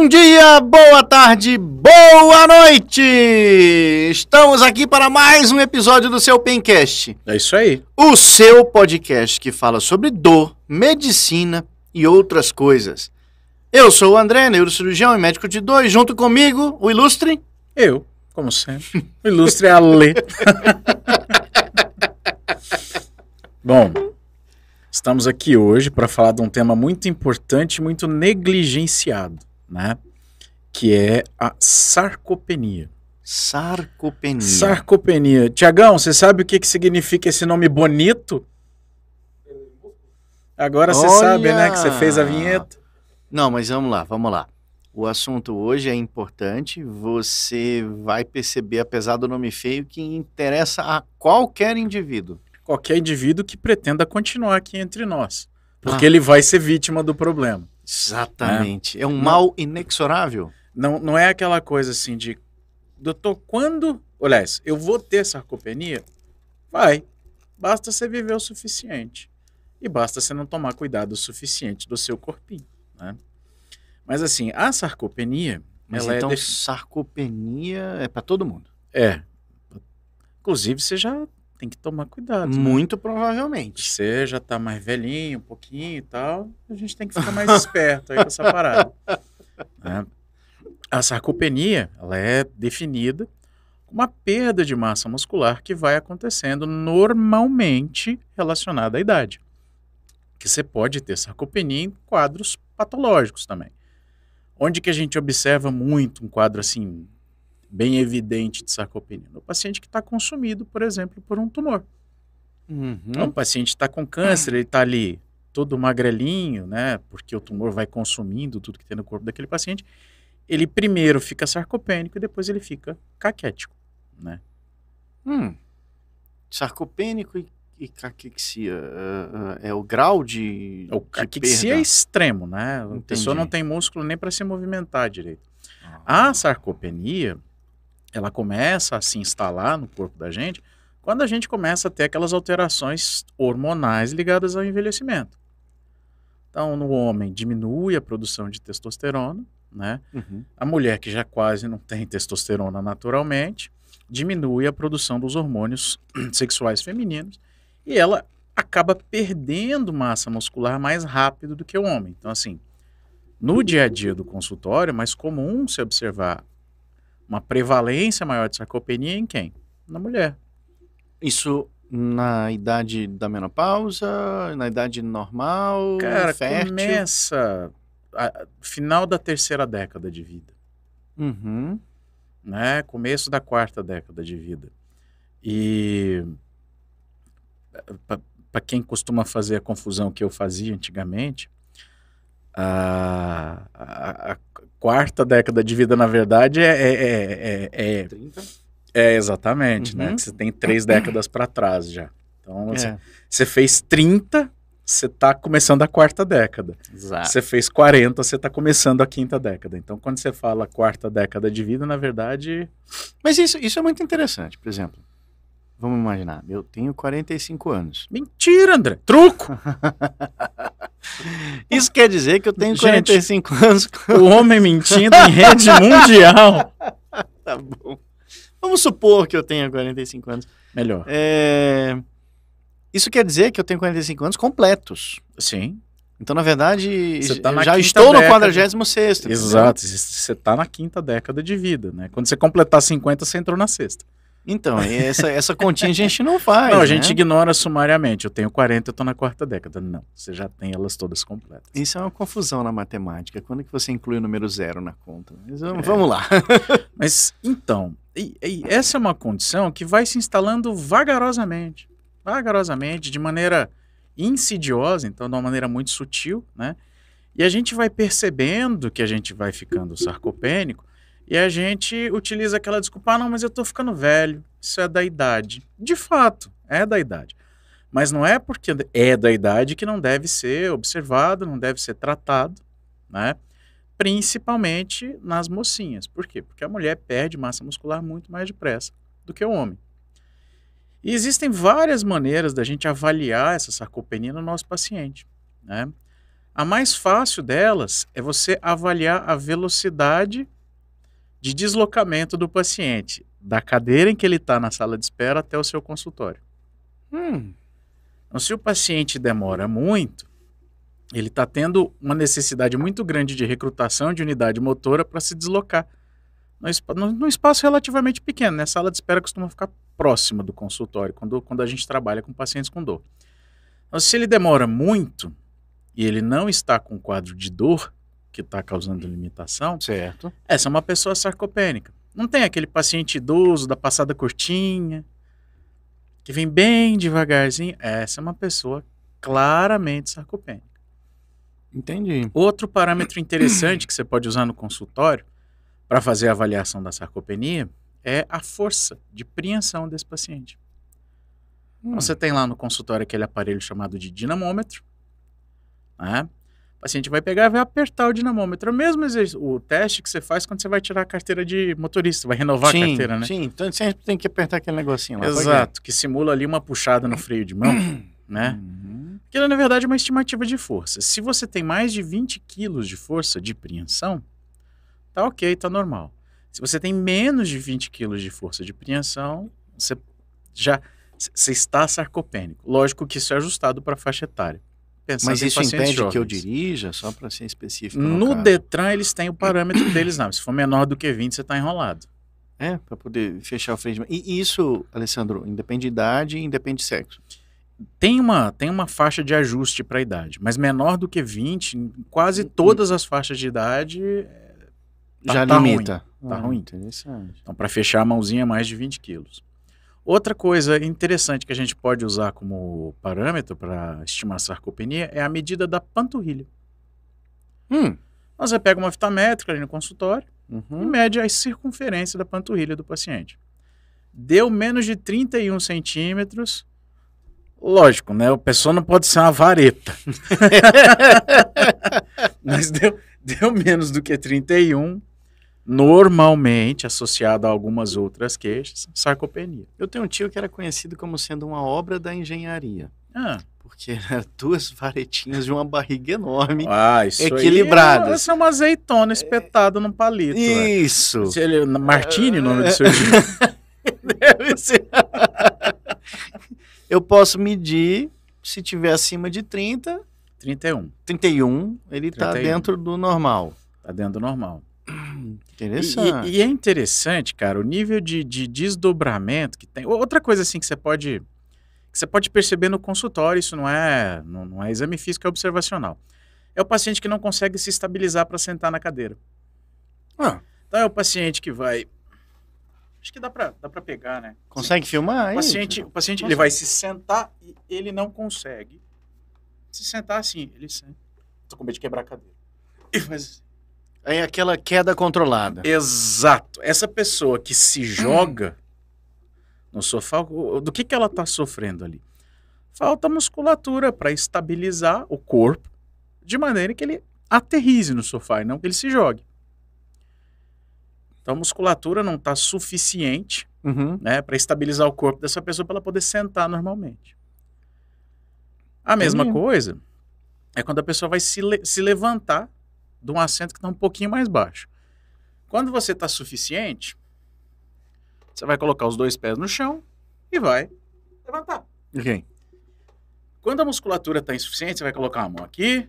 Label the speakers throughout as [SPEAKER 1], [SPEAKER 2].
[SPEAKER 1] Bom dia, boa tarde, boa noite! Estamos aqui para mais um episódio do seu Pencast,
[SPEAKER 2] É isso aí.
[SPEAKER 1] o seu podcast que fala sobre dor, medicina e outras coisas. Eu sou o André, neurocirurgião e médico de dois, junto comigo, o ilustre.
[SPEAKER 2] Eu, como sempre. O ilustre Ale. Bom, estamos aqui hoje para falar de um tema muito importante e muito negligenciado, né? Que é a sarcopenia.
[SPEAKER 1] Sarcopenia.
[SPEAKER 2] Sarcopenia. Tiagão, você sabe o que, que significa esse nome bonito? Agora você
[SPEAKER 1] Olha!
[SPEAKER 2] sabe, né? Que você fez a vinheta.
[SPEAKER 1] Não, mas vamos lá, vamos lá. O assunto hoje é importante. Você vai perceber, apesar do nome feio, que interessa a qualquer indivíduo.
[SPEAKER 2] Qualquer indivíduo que pretenda continuar aqui entre nós. Porque
[SPEAKER 1] Ah.
[SPEAKER 2] ele vai ser vítima do problema.
[SPEAKER 1] Exatamente. É, um
[SPEAKER 2] Não.
[SPEAKER 1] mal inexorável.
[SPEAKER 2] Não, não é aquela coisa assim de, doutor, quando. Aliás, eu vou ter sarcopenia? Vai. Basta você viver o suficiente. E basta você não tomar cuidado o suficiente do seu corpinho. Né? Mas assim, a sarcopenia.
[SPEAKER 1] Mas
[SPEAKER 2] ela
[SPEAKER 1] então,
[SPEAKER 2] é, defi-
[SPEAKER 1] sarcopenia é para todo mundo.
[SPEAKER 2] é. Inclusive, você já tem que tomar cuidado. né?
[SPEAKER 1] Muito provavelmente.
[SPEAKER 2] Você já tá mais velhinho, um pouquinho e tal. A gente tem que ficar mais esperto aí com essa parada. né? A sarcopenia, ela é definida como uma perda de massa muscular que vai acontecendo normalmente relacionada à idade. Que você pode ter sarcopenia em quadros patológicos também. Onde que a gente observa muito um quadro assim bem evidente de sarcopenia? No paciente que está consumido, por exemplo, por um tumor.
[SPEAKER 1] Uhum.
[SPEAKER 2] Então, o paciente está com câncer, ele está ali todo magrelinho, né? Porque o tumor vai consumindo tudo que tem no corpo daquele paciente. Ele primeiro fica sarcopênico e depois ele fica caquético, né?
[SPEAKER 1] Hum. Sarcopênico e, e caquexia ah, ah, é o grau de.
[SPEAKER 2] O
[SPEAKER 1] de
[SPEAKER 2] caquexia é
[SPEAKER 1] perda?
[SPEAKER 2] extremo, né? A pessoa não
[SPEAKER 1] Entendi.
[SPEAKER 2] tem músculo nem para se movimentar direito. A sarcopenia, ela começa a se instalar no corpo da gente quando a gente começa a ter aquelas alterações hormonais ligadas ao envelhecimento. Então, no homem, diminui a produção de testosterona, né?
[SPEAKER 1] Uhum.
[SPEAKER 2] A mulher que já quase não tem testosterona naturalmente, diminui a produção dos hormônios sexuais femininos e ela acaba perdendo massa muscular mais rápido do que o homem. Então, assim, no dia a dia do consultório, é mais comum se observar uma prevalência maior de sarcopenia em quem? Na mulher.
[SPEAKER 1] Isso na idade da menopausa, na idade normal,
[SPEAKER 2] Cara,
[SPEAKER 1] fértil.
[SPEAKER 2] começa a- final da terceira década de vida.
[SPEAKER 1] Uhum.
[SPEAKER 2] né? Começo da quarta década de vida. E para quem costuma fazer a confusão que eu fazia antigamente, a, a- a quarta década de vida, na verdade, é, é, é, é, é,
[SPEAKER 1] 30?
[SPEAKER 2] é exatamente, né?
[SPEAKER 1] Uhum.
[SPEAKER 2] Que você tem três décadas para trás já. Então, você,
[SPEAKER 1] É.
[SPEAKER 2] você fez 30, você está começando a quarta década.
[SPEAKER 1] Exato.
[SPEAKER 2] Você fez 40, você está começando a quinta década. Então, quando você fala quarta década de vida, na verdade,
[SPEAKER 1] Mas isso, isso é muito interessante, por exemplo. Vamos imaginar, eu tenho 45 anos.
[SPEAKER 2] Mentira, André. Truco.
[SPEAKER 1] Isso quer dizer que eu tenho
[SPEAKER 2] Gente.
[SPEAKER 1] 45 anos.
[SPEAKER 2] O homem mentindo em rede mundial.
[SPEAKER 1] Tá bom. Vamos supor que eu tenha 45 anos.
[SPEAKER 2] Melhor.
[SPEAKER 1] É, Isso quer dizer que eu tenho 45 anos completos.
[SPEAKER 2] Sim.
[SPEAKER 1] Então, na verdade,
[SPEAKER 2] tá na
[SPEAKER 1] já estou no
[SPEAKER 2] década.
[SPEAKER 1] 46
[SPEAKER 2] Exato. Você está na quinta década de vida, né? Quando você completar 50, você entrou na sexta.
[SPEAKER 1] Então, essa, essa continha a gente não faz.
[SPEAKER 2] não, a
[SPEAKER 1] né?
[SPEAKER 2] gente ignora sumariamente. Eu tenho 40, eu tô na quarta década. Não, você já tem elas todas completas.
[SPEAKER 1] Isso é uma confusão na matemática. Quando que você inclui o número zero na conta? Mas
[SPEAKER 2] É.
[SPEAKER 1] vamos, vamos lá.
[SPEAKER 2] Mas, então, e- e essa é uma condição que vai se instalando vagarosamente. Vagarosamente, de maneira insidiosa, então de uma maneira muito sutil, né? E a gente vai percebendo que a gente vai ficando sarcopênico e a gente utiliza aquela desculpa, ah, não, mas eu tô ficando velho, isso é da idade. De fato, é da idade. Mas não é porque é da idade que não deve ser observado, não deve ser tratado, né? Principalmente nas mocinhas. Por quê? Porque a mulher perde massa muscular muito mais depressa do que o homem. E existem várias maneiras da gente avaliar essa sarcopenia no nosso paciente, né? A mais fácil delas é você avaliar a velocidade de deslocamento do paciente, da cadeira em que ele está na sala de espera até o seu consultório.
[SPEAKER 1] Hum,
[SPEAKER 2] Então, se o paciente demora muito, ele está tendo uma necessidade muito grande de recrutação de unidade motora para se deslocar. No espaço relativamente pequeno, né? A sala de espera costuma ficar próxima do consultório, quando, quando a gente trabalha com pacientes com dor. Então, se ele demora muito e ele não está com quadro de dor que está causando limitação,
[SPEAKER 1] certo.
[SPEAKER 2] essa é uma pessoa sarcopênica. Não tem aquele paciente idoso da passada curtinha, que vem bem devagarzinho. Essa é uma pessoa claramente sarcopênica.
[SPEAKER 1] Entendi.
[SPEAKER 2] Outro parâmetro interessante que você pode usar no consultório para fazer a avaliação da sarcopenia é a força de preensão desse paciente.
[SPEAKER 1] Hum,
[SPEAKER 2] Então, você tem lá no consultório aquele aparelho chamado de dinamômetro. Né? O paciente vai pegar e vai apertar o dinamômetro. É o mesmo o teste que você faz quando você vai tirar a carteira de motorista, vai renovar
[SPEAKER 1] sim,
[SPEAKER 2] a carteira, né?
[SPEAKER 1] Sim, então sempre tem que apertar aquele negocinho lá. pode
[SPEAKER 2] Exato, que simula ali uma puxada no freio de mão, né?
[SPEAKER 1] Uhum.
[SPEAKER 2] Aquilo, na verdade, é uma estimativa de força. Se você tem mais de 20 quilos de força de preensão, tá ok, tá normal. Se você tem menos de 20 quilos de força de preensão, você já você está sarcopênico. Lógico que isso é ajustado para a faixa etária. Pensando
[SPEAKER 1] Mas isso impede que eu
[SPEAKER 2] jovens.
[SPEAKER 1] dirija, só para ser específico.
[SPEAKER 2] No
[SPEAKER 1] caso.
[SPEAKER 2] Detran, eles têm o parâmetro deles, não. Se for menor do que 20, você está enrolado.
[SPEAKER 1] É, para poder fechar o freio. E isso, Alessandro, independe de idade e independe de sexo.
[SPEAKER 2] Tem uma, tem uma faixa de ajuste para a idade, mas menor do que 20, em quase todas as faixas de idade. Tá-
[SPEAKER 1] Já
[SPEAKER 2] tá
[SPEAKER 1] limita.
[SPEAKER 2] Tá
[SPEAKER 1] Ah,
[SPEAKER 2] ruim.
[SPEAKER 1] Interessante.
[SPEAKER 2] Então, para fechar a mãozinha, mais de 20 quilos. Outra coisa interessante que a gente pode usar como parâmetro para estimar a sarcopenia é a medida da panturrilha.
[SPEAKER 1] Hum.
[SPEAKER 2] Você pega uma fita métrica ali no consultório e
[SPEAKER 1] Uhum.
[SPEAKER 2] mede a circunferência da panturrilha do paciente. Deu menos de 31 centímetros. Lógico, né? O pessoa não pode ser uma vareta. Mas deu, deu menos do que 31, normalmente associado a algumas outras queixas, sarcopenia.
[SPEAKER 1] Eu tenho um tio que era conhecido como sendo uma obra da engenharia.
[SPEAKER 2] Ah,
[SPEAKER 1] Porque eram duas varetinhas de uma barriga enorme.
[SPEAKER 2] ah isso
[SPEAKER 1] Equilibradas.
[SPEAKER 2] é- Essa é uma azeitona espetada num palito. é.
[SPEAKER 1] Isso!
[SPEAKER 2] Ele, Martini, o nome do seu tio.
[SPEAKER 1] Deve ser. Eu posso medir, se tiver acima de 30,
[SPEAKER 2] 31.
[SPEAKER 1] 31, ele está
[SPEAKER 2] 31.
[SPEAKER 1] dentro do normal.
[SPEAKER 2] Tá dentro do normal.
[SPEAKER 1] Interessante.
[SPEAKER 2] E, e é interessante, cara, o nível de, de desdobramento que tem. Outra coisa assim que você pode que você pode perceber no consultório, isso não é não, não é exame físico, é observacional. É o paciente que não consegue se estabilizar para sentar na cadeira.
[SPEAKER 1] Ah,
[SPEAKER 2] Então é o paciente que vai Acho que dá para dá pegar, né?
[SPEAKER 1] consegue filmar?
[SPEAKER 2] O
[SPEAKER 1] aí?
[SPEAKER 2] paciente, o paciente ele vai se sentar e ele não consegue se sentar assim, ele senta. Tô com medo de quebrar a cadeira. E faz
[SPEAKER 1] É aquela queda controlada.
[SPEAKER 2] Exato. Essa pessoa que se joga no sofá, do que, que ela está sofrendo ali? Falta musculatura para estabilizar o corpo de maneira que ele aterrize no sofá e não que ele se jogue. Então a musculatura não está suficiente
[SPEAKER 1] Uhum.
[SPEAKER 2] né, para estabilizar o corpo dessa pessoa para ela poder sentar normalmente. A mesma coisa é quando a pessoa vai se, le- se levantar de um assento que está um pouquinho mais baixo. Quando você está suficiente, você vai colocar os dois pés no chão e vai levantar.
[SPEAKER 1] Ok.
[SPEAKER 2] Quando a musculatura está insuficiente, você vai colocar uma mão aqui,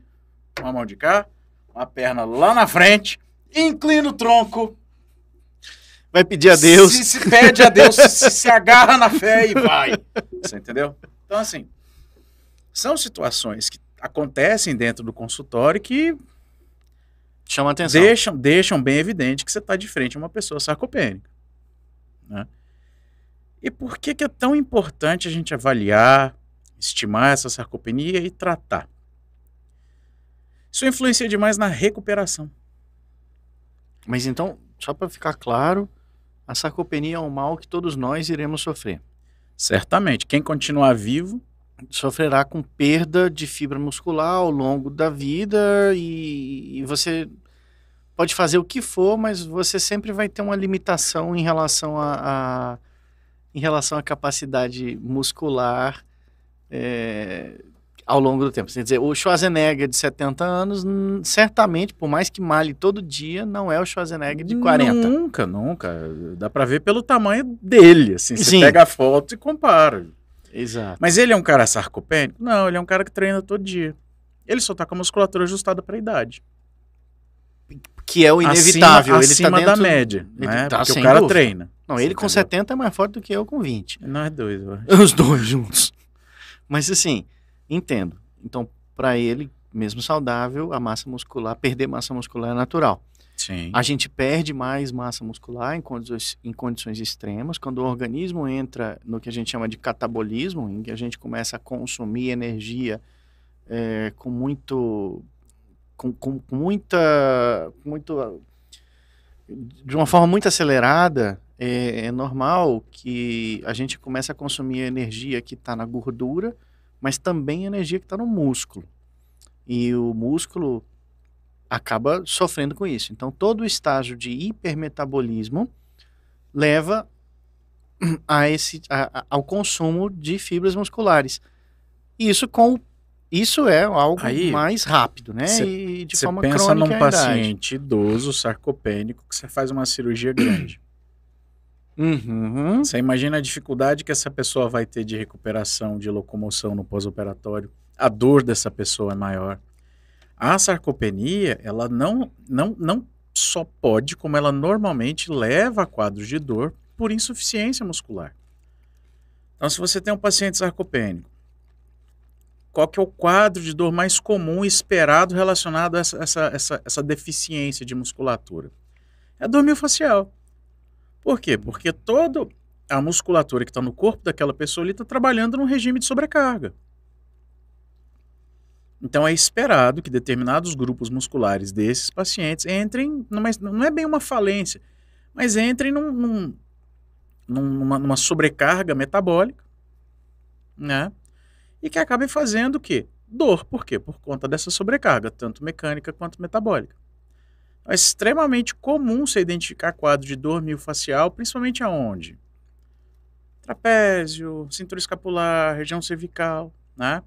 [SPEAKER 2] uma mão de cá, uma perna lá na frente, inclina o tronco,
[SPEAKER 1] Vai pedir a Deus.
[SPEAKER 2] se, se pede a Deus, se, se agarra na fé e vai. Você entendeu? Então, assim, são situações que acontecem dentro do consultório que
[SPEAKER 1] Chama atenção.
[SPEAKER 2] deixam, deixam bem evidente que você está de frente a uma pessoa sarcopênica. Né? E por que, que é tão importante a gente avaliar, estimar essa sarcopenia e tratar? Isso influencia demais na recuperação.
[SPEAKER 1] Mas então, só para ficar claro, a sarcopenia é um mal que todos nós iremos sofrer.
[SPEAKER 2] Certamente, quem continuar vivo
[SPEAKER 1] Sofrerá com perda de fibra muscular ao longo da vida e, e você pode fazer o que for, mas você sempre vai ter uma limitação em relação a, a- em relação à capacidade muscular é, ao longo do tempo. Quer dizer, o Schwarzenegger de 70 anos, certamente, por mais que male todo dia, não é o Schwarzenegger de 40.
[SPEAKER 2] Nunca, nunca. Dá pra ver pelo tamanho dele, assim. Você
[SPEAKER 1] Sim.
[SPEAKER 2] pega a foto e compara.
[SPEAKER 1] Exato.
[SPEAKER 2] Mas ele é um cara sarcopênico? Não, ele é um cara que treina todo dia. Ele só tá com a musculatura ajustada pra idade.
[SPEAKER 1] Que é o inevitável.
[SPEAKER 2] Acima,
[SPEAKER 1] ele
[SPEAKER 2] acima
[SPEAKER 1] tá dentro...
[SPEAKER 2] da média,
[SPEAKER 1] ele
[SPEAKER 2] né?
[SPEAKER 1] tá
[SPEAKER 2] Porque o cara
[SPEAKER 1] dúvida.
[SPEAKER 2] treina.
[SPEAKER 1] Não, ele com
[SPEAKER 2] Entendeu?
[SPEAKER 1] 70 é mais forte do que eu com 20.
[SPEAKER 2] Não é doido, eu acho.
[SPEAKER 1] Os dois juntos. Mas assim, entendo. Então, para ele, mesmo saudável, a massa muscular, perder massa muscular é natural.
[SPEAKER 2] Sim.
[SPEAKER 1] A gente perde mais massa muscular em condições, em condições extremas, quando o organismo entra no que a gente chama de catabolismo, em que a gente começa a consumir energia eh, com muito. Com, com, muita. Muito, de uma forma muito acelerada, é, é normal que a gente comece a consumir energia que está na gordura, mas também energia que está no músculo. E o músculo acaba sofrendo com isso. Então, todo o estágio de hipermetabolismo leva a esse, a- a- ao consumo de fibras musculares. Isso com isso é algo
[SPEAKER 2] Aí,
[SPEAKER 1] mais rápido, né?
[SPEAKER 2] cê-
[SPEAKER 1] e de
[SPEAKER 2] Você
[SPEAKER 1] forma
[SPEAKER 2] pensa
[SPEAKER 1] crônica
[SPEAKER 2] num
[SPEAKER 1] à idade.
[SPEAKER 2] paciente idoso, sarcopênico, que você faz uma cirurgia grande.
[SPEAKER 1] Uhum.
[SPEAKER 2] Você imagina a dificuldade que essa pessoa vai ter de recuperação, de locomoção no pós-operatório. A dor dessa pessoa é maior. A sarcopenia, ela não, não, não só pode, como ela normalmente leva a quadros de dor por insuficiência muscular. Então, se você tem um paciente sarcopênico, qual que é o quadro de dor mais comum esperado relacionado a essa, essa, essa, essa deficiência de musculatura? É a dor miofascial. Por quê? Porque toda a musculatura que está no corpo daquela pessoa está trabalhando num regime de sobrecarga. Então é esperado que determinados grupos musculares desses pacientes entrem, numa, não é bem uma falência, mas entrem num- num- numa, numa sobrecarga metabólica, né? E que acabem fazendo o quê? Dor. Por quê? Por conta dessa sobrecarga, tanto mecânica quanto metabólica. É extremamente comum você identificar quadro de dor miofascial, principalmente aonde? Trapézio, cintura escapular, região cervical, né?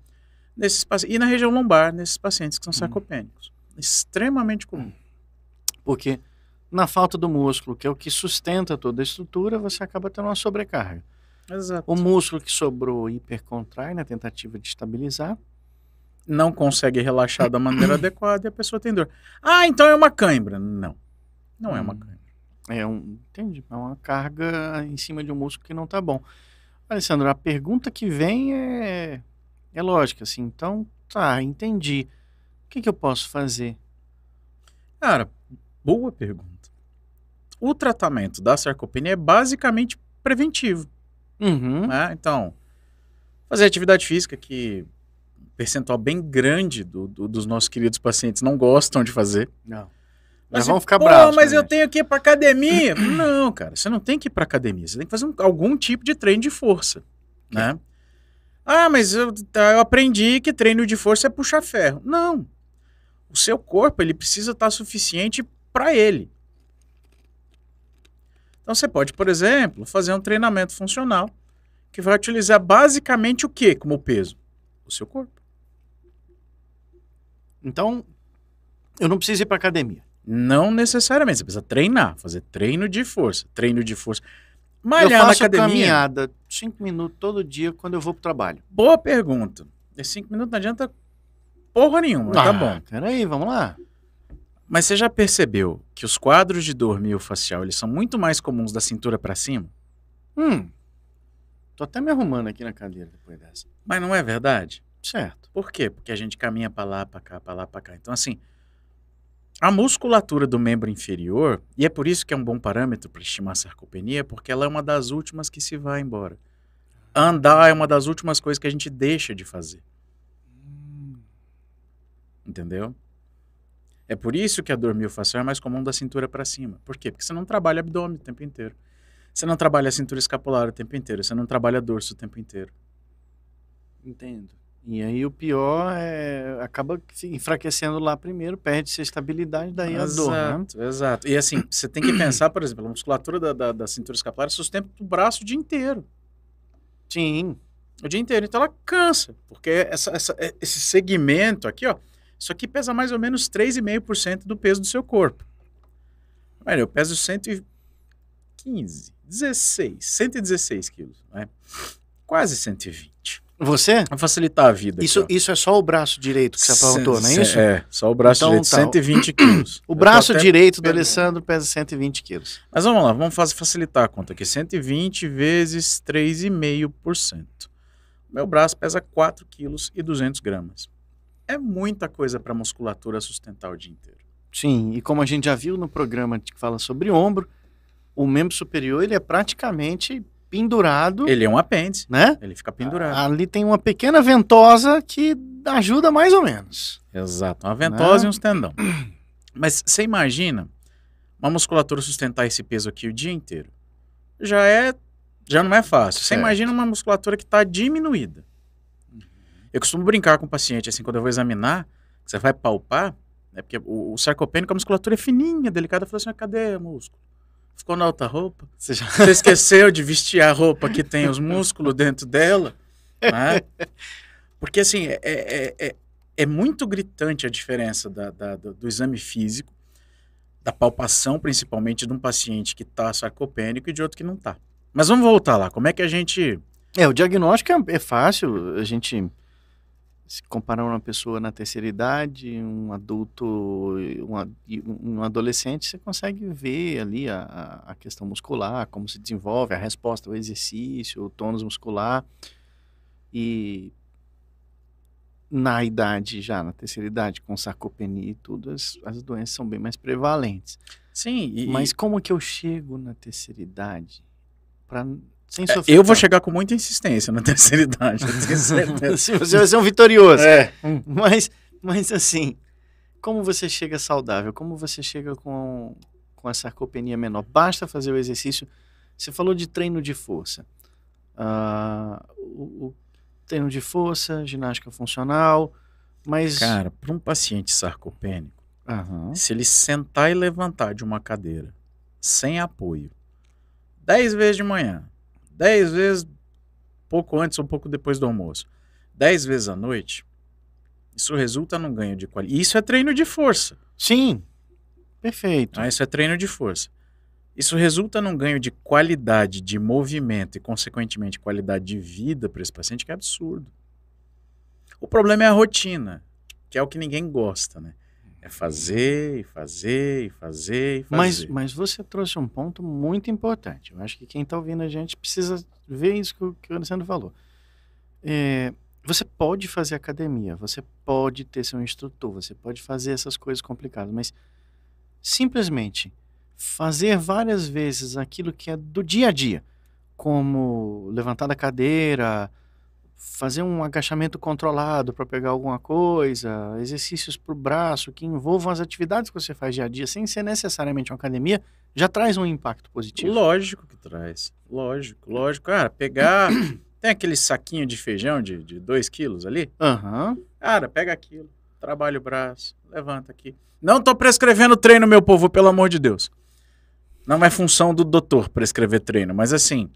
[SPEAKER 2] Nesses, e na região lombar, nesses pacientes que são sarcopênicos. Extremamente comum.
[SPEAKER 1] Porque na falta do músculo, que é o que sustenta toda a estrutura, você acaba tendo uma sobrecarga.
[SPEAKER 2] Exato.
[SPEAKER 1] O músculo que sobrou hipercontrai na tentativa de estabilizar.
[SPEAKER 2] Não consegue relaxar da maneira adequada e a pessoa tem dor. Ah, então é uma cãibra. Não. Não é uma
[SPEAKER 1] Hum.
[SPEAKER 2] cãibra.
[SPEAKER 1] É um, entendi, é uma carga em cima de um músculo que não tá bom. Alessandro, a pergunta que vem é, é lógica, assim, então, tá, entendi. O que, que eu posso fazer?
[SPEAKER 2] Cara, boa pergunta. O tratamento da sarcopenia é basicamente preventivo.
[SPEAKER 1] Uhum.
[SPEAKER 2] né? Então, fazer atividade física, que um percentual bem grande do- do- dos nossos queridos pacientes não gostam de fazer.
[SPEAKER 1] Não.
[SPEAKER 2] Mas
[SPEAKER 1] vão ficar bravos.
[SPEAKER 2] mas eu tenho que ir pra academia. não, cara, você não tem que ir pra academia. Você tem que fazer um- algum tipo de treino de força, né? Ah, mas eu, tá, eu aprendi que treino de força é puxar ferro. Não. O seu corpo, ele precisa estar suficiente para ele. Então você pode, por exemplo, fazer um treinamento funcional que vai utilizar basicamente o que como peso? O seu corpo.
[SPEAKER 1] Então, eu não preciso ir pra academia.
[SPEAKER 2] Não necessariamente, você precisa treinar, fazer treino de força, treino de força.
[SPEAKER 1] Eu
[SPEAKER 2] Malhar na
[SPEAKER 1] faço
[SPEAKER 2] academia.
[SPEAKER 1] caminhada cinco minutos todo dia quando eu vou pro trabalho.
[SPEAKER 2] Boa pergunta. E cinco minutos não adianta porra nenhuma, tá bom.
[SPEAKER 1] Peraí, vamos lá.
[SPEAKER 2] Mas você já percebeu que os quadros de dor miofascial, eles são muito mais comuns da cintura para cima?
[SPEAKER 1] Hum. Tô até me arrumando aqui na cadeira depois dessa.
[SPEAKER 2] Mas não é verdade?
[SPEAKER 1] Certo.
[SPEAKER 2] Por quê? Porque a gente caminha para lá, para cá, para lá, para cá. Então assim, a musculatura do membro inferior, e é por isso que é um bom parâmetro para estimar a sarcopenia, porque ela é uma das últimas que se vai embora. Andar é uma das últimas coisas que a gente deixa de fazer. Entendeu? É por isso que a dor miofascial é mais comum da cintura para cima. Por quê? Porque você não trabalha abdômen o tempo inteiro. Você não trabalha a cintura escapular o tempo inteiro. Você não trabalha dorso o tempo inteiro.
[SPEAKER 1] Entendo. E aí o pior é acaba se enfraquecendo lá primeiro, perde-se a estabilidade, daí a dor, né?
[SPEAKER 2] exato, exato. E assim, você tem que pensar, por exemplo, a musculatura da, da, da cintura escapular sustenta o braço o dia inteiro.
[SPEAKER 1] Sim.
[SPEAKER 2] O dia inteiro. Então ela cansa, porque essa, essa, é, esse segmento aqui, ó, isso aqui pesa mais ou menos 3,5% do peso do seu corpo. Olha, eu peso 115, 16, 116 quilos, né? quase 120.
[SPEAKER 1] Você?
[SPEAKER 2] Pra facilitar a vida.
[SPEAKER 1] Isso,
[SPEAKER 2] aqui,
[SPEAKER 1] isso é só o braço direito que você apontou, não é isso?
[SPEAKER 2] É, só o braço
[SPEAKER 1] Então
[SPEAKER 2] direito,
[SPEAKER 1] tá.
[SPEAKER 2] 120 quilos.
[SPEAKER 1] O braço direito do. Alessandro pesa 120 quilos.
[SPEAKER 2] Mas vamos lá, vamos fazer, facilitar a conta aqui. 120 vezes 3,5%. Meu braço pesa 4 quilos e 200 gramas. É muita coisa para musculatura sustentar o dia inteiro.
[SPEAKER 1] Sim, e como a gente já viu no programa que fala sobre ombro, o membro superior ele é praticamente pendurado,
[SPEAKER 2] Ele é um apêndice,
[SPEAKER 1] né?
[SPEAKER 2] ele fica pendurado.
[SPEAKER 1] Ali tem uma pequena ventosa que ajuda mais ou menos.
[SPEAKER 2] Exato, uma ventosa
[SPEAKER 1] Né?
[SPEAKER 2] e uns tendão. Mas você imagina uma musculatura sustentar esse peso aqui o dia inteiro? Já é, já não é fácil. Você imagina uma musculatura que está diminuída. Eu costumo brincar com o paciente assim, quando eu vou examinar, você vai palpar, né, porque o, o sarcopênico, a musculatura é fininha, delicada, eu falo assim, "Ah, cadê o músculo? Ficou na outra roupa?
[SPEAKER 1] Você já...
[SPEAKER 2] Você esqueceu de vestir a roupa que tem os músculos dentro dela? né? Porque, assim, é, é, é, é muito gritante a diferença da- da- do, do exame físico, da palpação, principalmente, de um paciente que está sarcopênico e de outro que não está. Mas vamos voltar lá. Como é que a gente.
[SPEAKER 1] É, o diagnóstico é, é fácil. A gente se comparar uma pessoa na terceira idade, um adulto, um, e um adolescente, você consegue ver ali a, a- questão muscular, como se desenvolve, a resposta ao exercício, o tônus muscular. E na idade, já na terceira idade, com sarcopenia e tudo, as, as doenças são bem mais prevalentes.
[SPEAKER 2] Sim, e,
[SPEAKER 1] Mas como que eu chego na terceira idade? Pra, sem
[SPEAKER 2] é,
[SPEAKER 1] sofrer
[SPEAKER 2] eu vou chegar com muita insistência na terceira idade, eu tenho certeza.
[SPEAKER 1] Sim, você vai ser um vitorioso.
[SPEAKER 2] é.
[SPEAKER 1] Mas, mas assim, como você chega saudável? Como você chega com, com a sarcopenia menor? Basta fazer o exercício. Você falou de treino de força. Ah, o, o treino de força, ginástica funcional, mas...
[SPEAKER 2] Cara, para um paciente sarcopênico,
[SPEAKER 1] Aham.
[SPEAKER 2] Se ele sentar e levantar de uma cadeira sem apoio, 10 vezes de manhã, 10 vezes pouco antes ou pouco depois do almoço, 10 vezes à noite, isso resulta num ganho de qualidade. Isso é treino de força.
[SPEAKER 1] Sim, perfeito.
[SPEAKER 2] tá? Isso é treino de força. Isso resulta num ganho de qualidade de movimento e, consequentemente, qualidade de vida para esse paciente que é absurdo. O problema é a rotina, que é o que ninguém gosta, né? É fazer, e fazer, e fazer, e
[SPEAKER 1] Mas,
[SPEAKER 2] fazer.
[SPEAKER 1] mas você trouxe um ponto muito importante. Eu acho que quem está ouvindo a gente precisa ver isso que o, que o Alessandro falou. É, você pode fazer academia, você pode ter seu instrutor, você pode fazer essas coisas complicadas, mas simplesmente fazer várias vezes aquilo que é do dia a dia, como levantar da cadeira, fazer um agachamento controlado para pegar alguma coisa, exercícios para o braço que envolvam as atividades que você faz dia a dia, sem ser necessariamente uma academia, já traz um impacto positivo.
[SPEAKER 2] Lógico que traz. Lógico, lógico. Cara, pegar. Tem aquele saquinho de feijão de 2 quilos ali?
[SPEAKER 1] Aham.
[SPEAKER 2] Cara, pega aquilo, trabalha o braço, levanta aqui. Não tô prescrevendo treino, meu povo, pelo amor de Deus. Não é função do doutor prescrever treino, mas assim,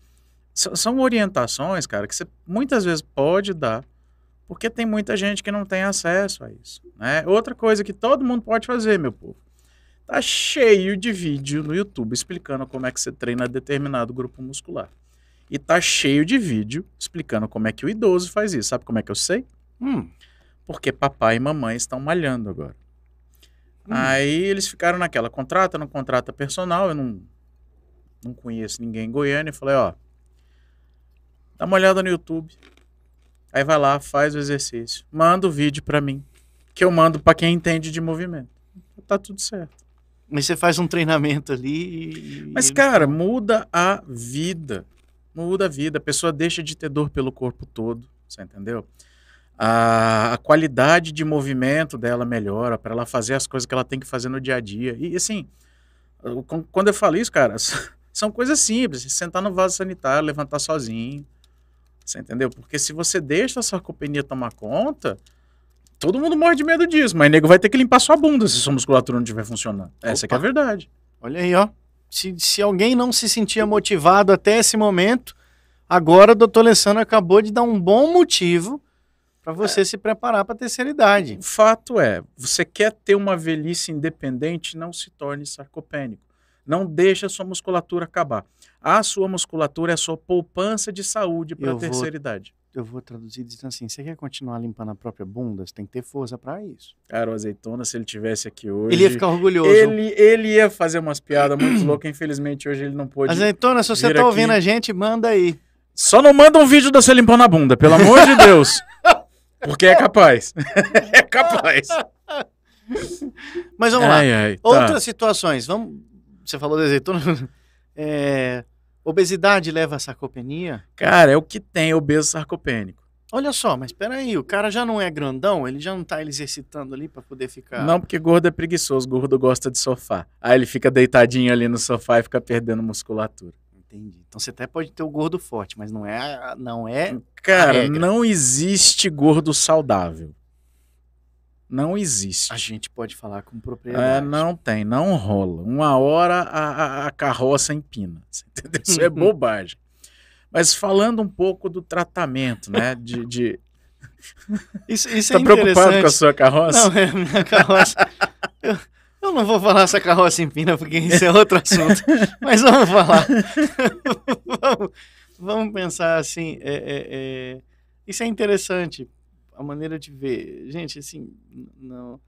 [SPEAKER 2] são orientações, cara, que você muitas vezes pode dar, porque tem muita gente que não tem acesso a isso. Né? Outra coisa que todo mundo pode fazer, meu povo. Tá cheio de vídeo no YouTube explicando como é que você treina determinado grupo muscular. E tá cheio de vídeo explicando como é que o idoso faz isso. Sabe como é que eu sei?
[SPEAKER 1] Hum,
[SPEAKER 2] porque papai e mamãe estão malhando agora.
[SPEAKER 1] Hum.
[SPEAKER 2] Aí eles ficaram naquela, contrata, não contrata personal, eu não, não conheço ninguém em Goiânia, eu falei, ó, dá uma olhada no YouTube, aí vai lá, faz o exercício, manda o vídeo pra mim, que eu mando pra quem entende de movimento. Tá tudo certo.
[SPEAKER 1] mas você faz um treinamento ali e...
[SPEAKER 2] Mas, cara, muda a vida. Muda a vida. A pessoa deixa de ter dor pelo corpo todo. Você entendeu? A, a qualidade de movimento dela melhora para ela fazer as coisas que ela tem que fazer no dia a dia. E, assim, quando eu falo isso, cara, são coisas simples. Sentar no vaso sanitário, levantar sozinho. Você entendeu? Porque se você deixa a sarcopenia tomar conta, todo mundo morre de medo disso. Mas nego vai ter que limpar sua bunda se sua musculatura não estiver funcionando. Essa que é a verdade.
[SPEAKER 1] Olha aí, ó. Se, se alguém não se sentia motivado até esse momento, Agora o doutor Alessandro acabou de dar um bom motivo para você é. se preparar para a terceira idade.
[SPEAKER 2] O fato é, você quer ter uma velhice independente, não se torne sarcopênico. Não deixe a sua musculatura acabar. A sua musculatura é a sua poupança de saúde para a terceira vou, idade.
[SPEAKER 1] Eu vou traduzir dizendo assim: você quer continuar limpando a própria bunda? Você tem que ter força para isso.
[SPEAKER 2] Cara, o azeitona, se ele tivesse aqui hoje.
[SPEAKER 1] Ele ia ficar orgulhoso.
[SPEAKER 2] Ele, ele ia fazer umas piadas muito loucas. Infelizmente, hoje ele não pôde.
[SPEAKER 1] Azeitona, se você tá aqui. ouvindo a gente, manda aí.
[SPEAKER 2] Só não manda um vídeo de você limpando a bunda, pelo amor de Deus. Porque é capaz. é capaz.
[SPEAKER 1] Mas vamos ai, lá. Ai, tá. Outras situações. Vamos você falou de azeitona. É, obesidade leva a sarcopenia?
[SPEAKER 2] Cara, é o que tem obeso sarcopênico.
[SPEAKER 1] Olha só, mas peraí, o cara já não é grandão? Ele já não tá exercitando ali para poder ficar.
[SPEAKER 2] Não, porque gordo é preguiçoso, gordo gosta de sofá. Aí ele fica deitadinho ali no sofá e fica perdendo musculatura.
[SPEAKER 1] Entendi. Então você até pode ter o gordo forte, mas não é. Não é
[SPEAKER 2] cara, não existe gordo saudável. Não existe.
[SPEAKER 1] A gente pode falar com propriedade.
[SPEAKER 2] É, não tem, não rola. Uma hora a, a, a carroça empina. Entendeu? Isso é bobagem. Mas falando um pouco do tratamento, né? De. de...
[SPEAKER 1] Isso, isso tá é preocupado
[SPEAKER 2] com a sua carroça?
[SPEAKER 1] Não, é a minha carroça. eu, eu não vou falar essa carroça empina, porque isso é outro assunto. Mas vamos falar. vamos, vamos, pensar assim. É, é, é... Isso é interessante, a maneira de ver. Gente, assim, não,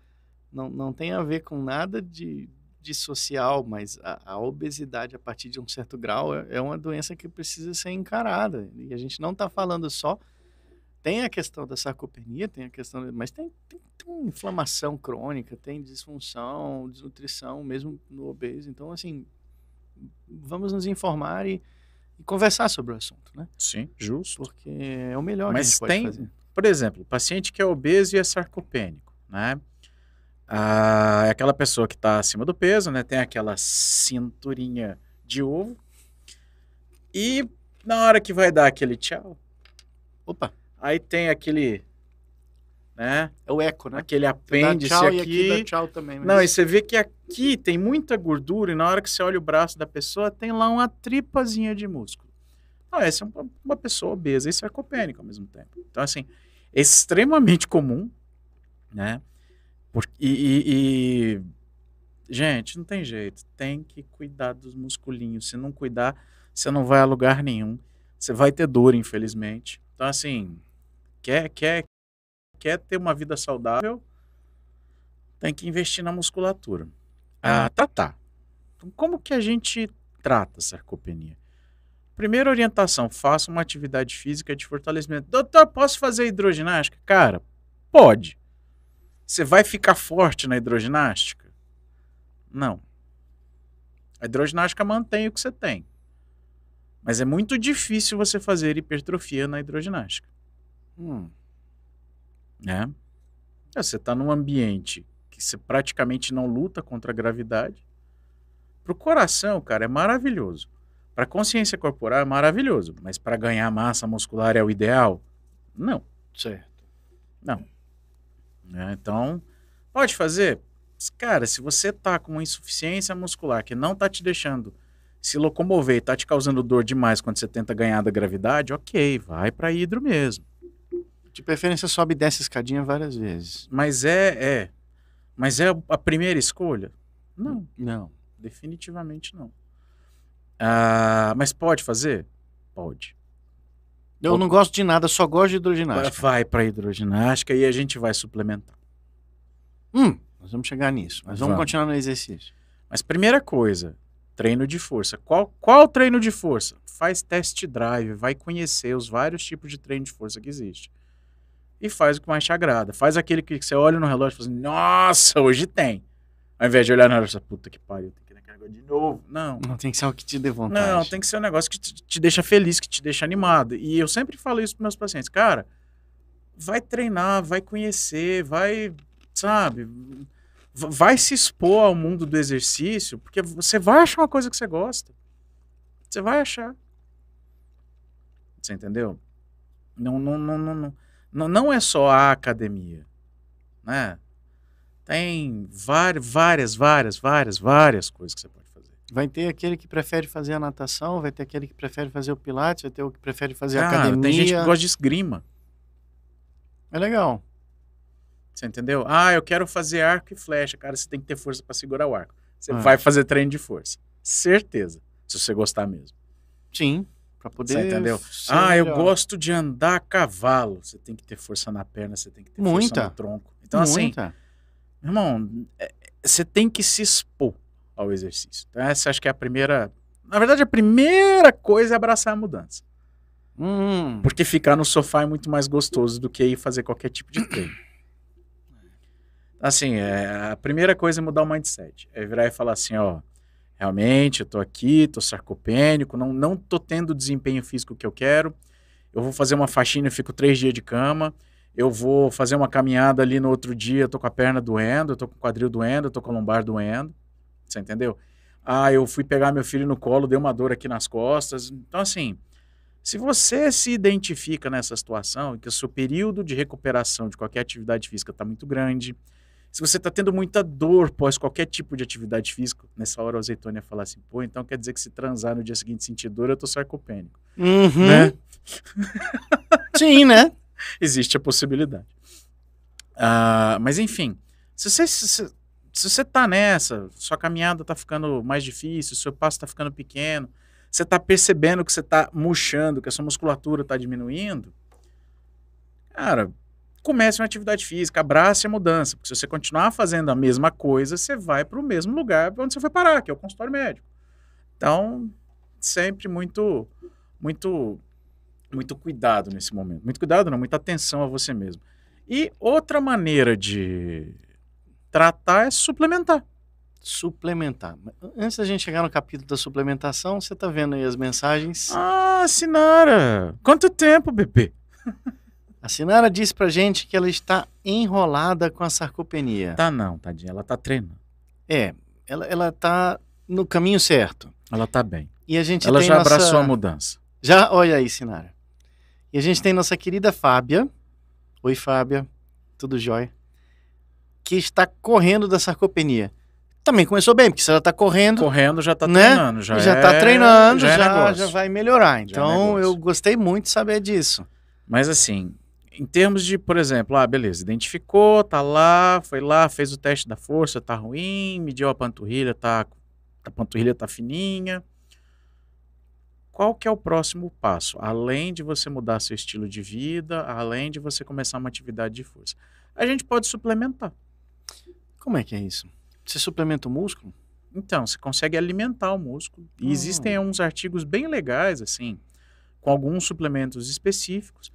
[SPEAKER 1] não, não tem a ver com nada de, de social, mas a, a obesidade, a partir de um certo grau, é, é, uma doença que precisa ser encarada. E a gente não está falando só. Tem a questão da sarcopenia, tem a questão. Mas tem, tem, tem inflamação crônica, tem disfunção, desnutrição, mesmo no obeso. Então, assim, vamos nos informar e, e conversar sobre o assunto, né?
[SPEAKER 2] Sim, justo.
[SPEAKER 1] Porque é o melhor
[SPEAKER 2] Mas que a gente pode tem, fazer. Por exemplo, paciente que é obeso e é sarcopênico, né? Ah, é aquela pessoa que está acima do peso, né? Tem aquela cinturinha de ovo. E na hora que vai dar aquele tchau, opa, aí tem aquele, né?
[SPEAKER 1] É o eco, né?
[SPEAKER 2] Aquele apêndice tchau aqui.
[SPEAKER 1] E aqui tchau também.
[SPEAKER 2] Não, e você vê que aqui tem muita gordura e na hora que você olha o braço da pessoa tem lá uma tripazinha de músculo. Não, essa é uma, uma pessoa obesa e sarcopênica ao mesmo tempo. Então, assim, extremamente comum, né? Por, e, e, e, gente, não tem jeito, tem que cuidar dos musculinhos. Se não cuidar, você não vai a lugar nenhum. Você vai ter dor, infelizmente. Então, assim, quer, quer, quer ter uma vida saudável, tem que investir na musculatura. Ah, tá, tá. Então, como que a gente trata a sarcopenia? Primeira orientação, faça uma atividade física de fortalecimento. Doutor, posso fazer hidroginástica? Cara, pode. Você vai ficar forte na hidroginástica? Não. A hidroginástica mantém o que você tem. Mas é muito difícil você fazer hipertrofia na hidroginástica. Hum. Né? Você está num ambiente que você praticamente não luta contra a gravidade. Para o coração, cara, é maravilhoso. Para consciência corporal é maravilhoso, mas para ganhar massa muscular é o ideal? Não.
[SPEAKER 1] Certo.
[SPEAKER 2] Não. É, então, pode fazer? Cara, se você tá com uma insuficiência muscular que não tá te deixando se locomover e tá te causando dor demais quando você tenta ganhar da gravidade, ok, vai para hidro mesmo.
[SPEAKER 1] De preferência sobe e desce a escadinha várias vezes.
[SPEAKER 2] Mas é, é. Mas é a primeira escolha?
[SPEAKER 1] Não.
[SPEAKER 2] Não, definitivamente não. Ah, mas pode fazer? Pode.
[SPEAKER 1] Eu não gosto de nada, só gosto de hidroginástica.
[SPEAKER 2] Vai para hidroginástica e a gente vai suplementar.
[SPEAKER 1] Hum, nós vamos chegar nisso. Mas vamos, vamos, continuar no exercício.
[SPEAKER 2] Mas primeira coisa, treino de força. Qual, qual treino de força? Faz test drive, vai conhecer os vários tipos de treino de força que existe. E faz o que mais te agrada. Faz aquele que você olha no relógio e fala assim, nossa, hoje tem. Ao invés de olhar no relógio, puta que pariu, tem de novo. Não.
[SPEAKER 1] Não tem que ser algo que te dê vontade.
[SPEAKER 2] Não, tem que ser um negócio que te, te deixa feliz, que te deixa animado. E eu sempre falo isso para meus pacientes. Cara, vai treinar, vai conhecer, vai, sabe, vai se expor ao mundo do exercício, porque você vai achar uma coisa que você gosta. Você vai achar. Você entendeu? Não, não, não, não, não, não é só a academia, né? Tem várias, várias, várias, várias, várias coisas que você pode fazer.
[SPEAKER 1] Vai ter aquele que prefere fazer a natação, vai ter aquele que prefere fazer o pilates, vai ter o que prefere fazer a
[SPEAKER 2] Cara,
[SPEAKER 1] academia.
[SPEAKER 2] tem gente que gosta de esgrima.
[SPEAKER 1] É legal.
[SPEAKER 2] Você entendeu? Ah, eu quero fazer arco e flecha. Cara, você tem que ter força para segurar o arco. Você
[SPEAKER 1] Ah.
[SPEAKER 2] vai fazer treino de força. Certeza. Se você gostar mesmo.
[SPEAKER 1] Sim, para poder.
[SPEAKER 2] Você entendeu? Ah, eu
[SPEAKER 1] melhor.
[SPEAKER 2] gosto de andar a cavalo. Você tem que ter força na perna, você tem que ter força
[SPEAKER 1] Muita.
[SPEAKER 2] no tronco. Então, assim,
[SPEAKER 1] Muita.
[SPEAKER 2] Irmão, é- você tem que se expor ao exercício. Então, essa acho que é a primeira. Na verdade, a primeira coisa é abraçar a mudança.
[SPEAKER 1] Hum,
[SPEAKER 2] Porque ficar no sofá é muito mais gostoso do que ir fazer qualquer tipo de treino. Assim, é, a primeira coisa é mudar o mindset. É virar e falar assim, ó, realmente eu tô aqui, tô sarcopênico, não, não tô tendo o desempenho físico que eu quero. Eu vou fazer uma faxina e fico três dias de cama. Eu vou fazer uma caminhada ali no outro dia, eu tô com a perna doendo, eu tô com o quadril doendo, eu tô com a lombar doendo. Você entendeu? Ah, eu fui pegar meu filho no colo, deu uma dor aqui nas costas. Então, assim, se você se identifica nessa situação que o seu período de recuperação de qualquer atividade física está muito grande, se você está tendo muita dor pós qualquer tipo de atividade física, nessa hora o azeitona ia falar assim, pô, então quer dizer que se transar no dia seguinte sentir dor, eu tô sarcopênico,
[SPEAKER 1] uhum.
[SPEAKER 2] né?
[SPEAKER 1] Sim, né?
[SPEAKER 2] Existe a possibilidade. Ah, mas enfim, se você, se, se- você tá nessa, sua caminhada tá ficando mais difícil, seu passo tá ficando pequeno, você tá percebendo que você tá murchando, que a sua musculatura tá diminuindo, cara, comece uma atividade física, abrace a mudança, porque se você continuar fazendo a mesma coisa, você vai para o mesmo lugar onde você foi parar, que é o consultório médico. Então, sempre muito, muito, muito cuidado nesse momento. Muito cuidado, não, muita atenção a você mesmo. E outra maneira de tratar é suplementar.
[SPEAKER 1] Suplementar. Antes da gente chegar no capítulo da suplementação, você tá vendo aí as mensagens.
[SPEAKER 2] Ah, Sinara, quanto tempo, bebê?
[SPEAKER 1] A Sinara disse pra gente que ela está enrolada com a sarcopenia.
[SPEAKER 2] Tá não, tadinha, ela tá treinando.
[SPEAKER 1] É, ela, ela tá no caminho certo.
[SPEAKER 2] Ela tá bem.
[SPEAKER 1] E a gente
[SPEAKER 2] ela já
[SPEAKER 1] nossa...
[SPEAKER 2] abraçou a mudança.
[SPEAKER 1] Já, olha aí, Sinara. E a gente tem nossa querida Fábia. Oi, Fábia. Tudo jóia? Que está correndo da sarcopenia. Também começou bem, porque se ela está correndo,
[SPEAKER 2] Correndo já tá
[SPEAKER 1] Né?
[SPEAKER 2] treinando, já
[SPEAKER 1] já
[SPEAKER 2] é-
[SPEAKER 1] está treinando,
[SPEAKER 2] já,
[SPEAKER 1] já,
[SPEAKER 2] é
[SPEAKER 1] já, vai melhorar.
[SPEAKER 2] É
[SPEAKER 1] Então,
[SPEAKER 2] negócio.
[SPEAKER 1] eu gostei muito de saber disso.
[SPEAKER 2] Mas assim, em termos de, por exemplo, ah, beleza, identificou, tá lá, foi lá, fez o teste da força, tá ruim, mediu a panturrilha, tá, a panturrilha tá fininha. Qual que é o próximo passo? Além de você mudar seu estilo de vida, além de você começar uma atividade de força. A gente pode suplementar.
[SPEAKER 1] Como é que é isso? Você suplementa o músculo?
[SPEAKER 2] Então, você consegue alimentar o músculo. E
[SPEAKER 1] Hum.
[SPEAKER 2] existem uns artigos bem legais, assim, com alguns suplementos específicos.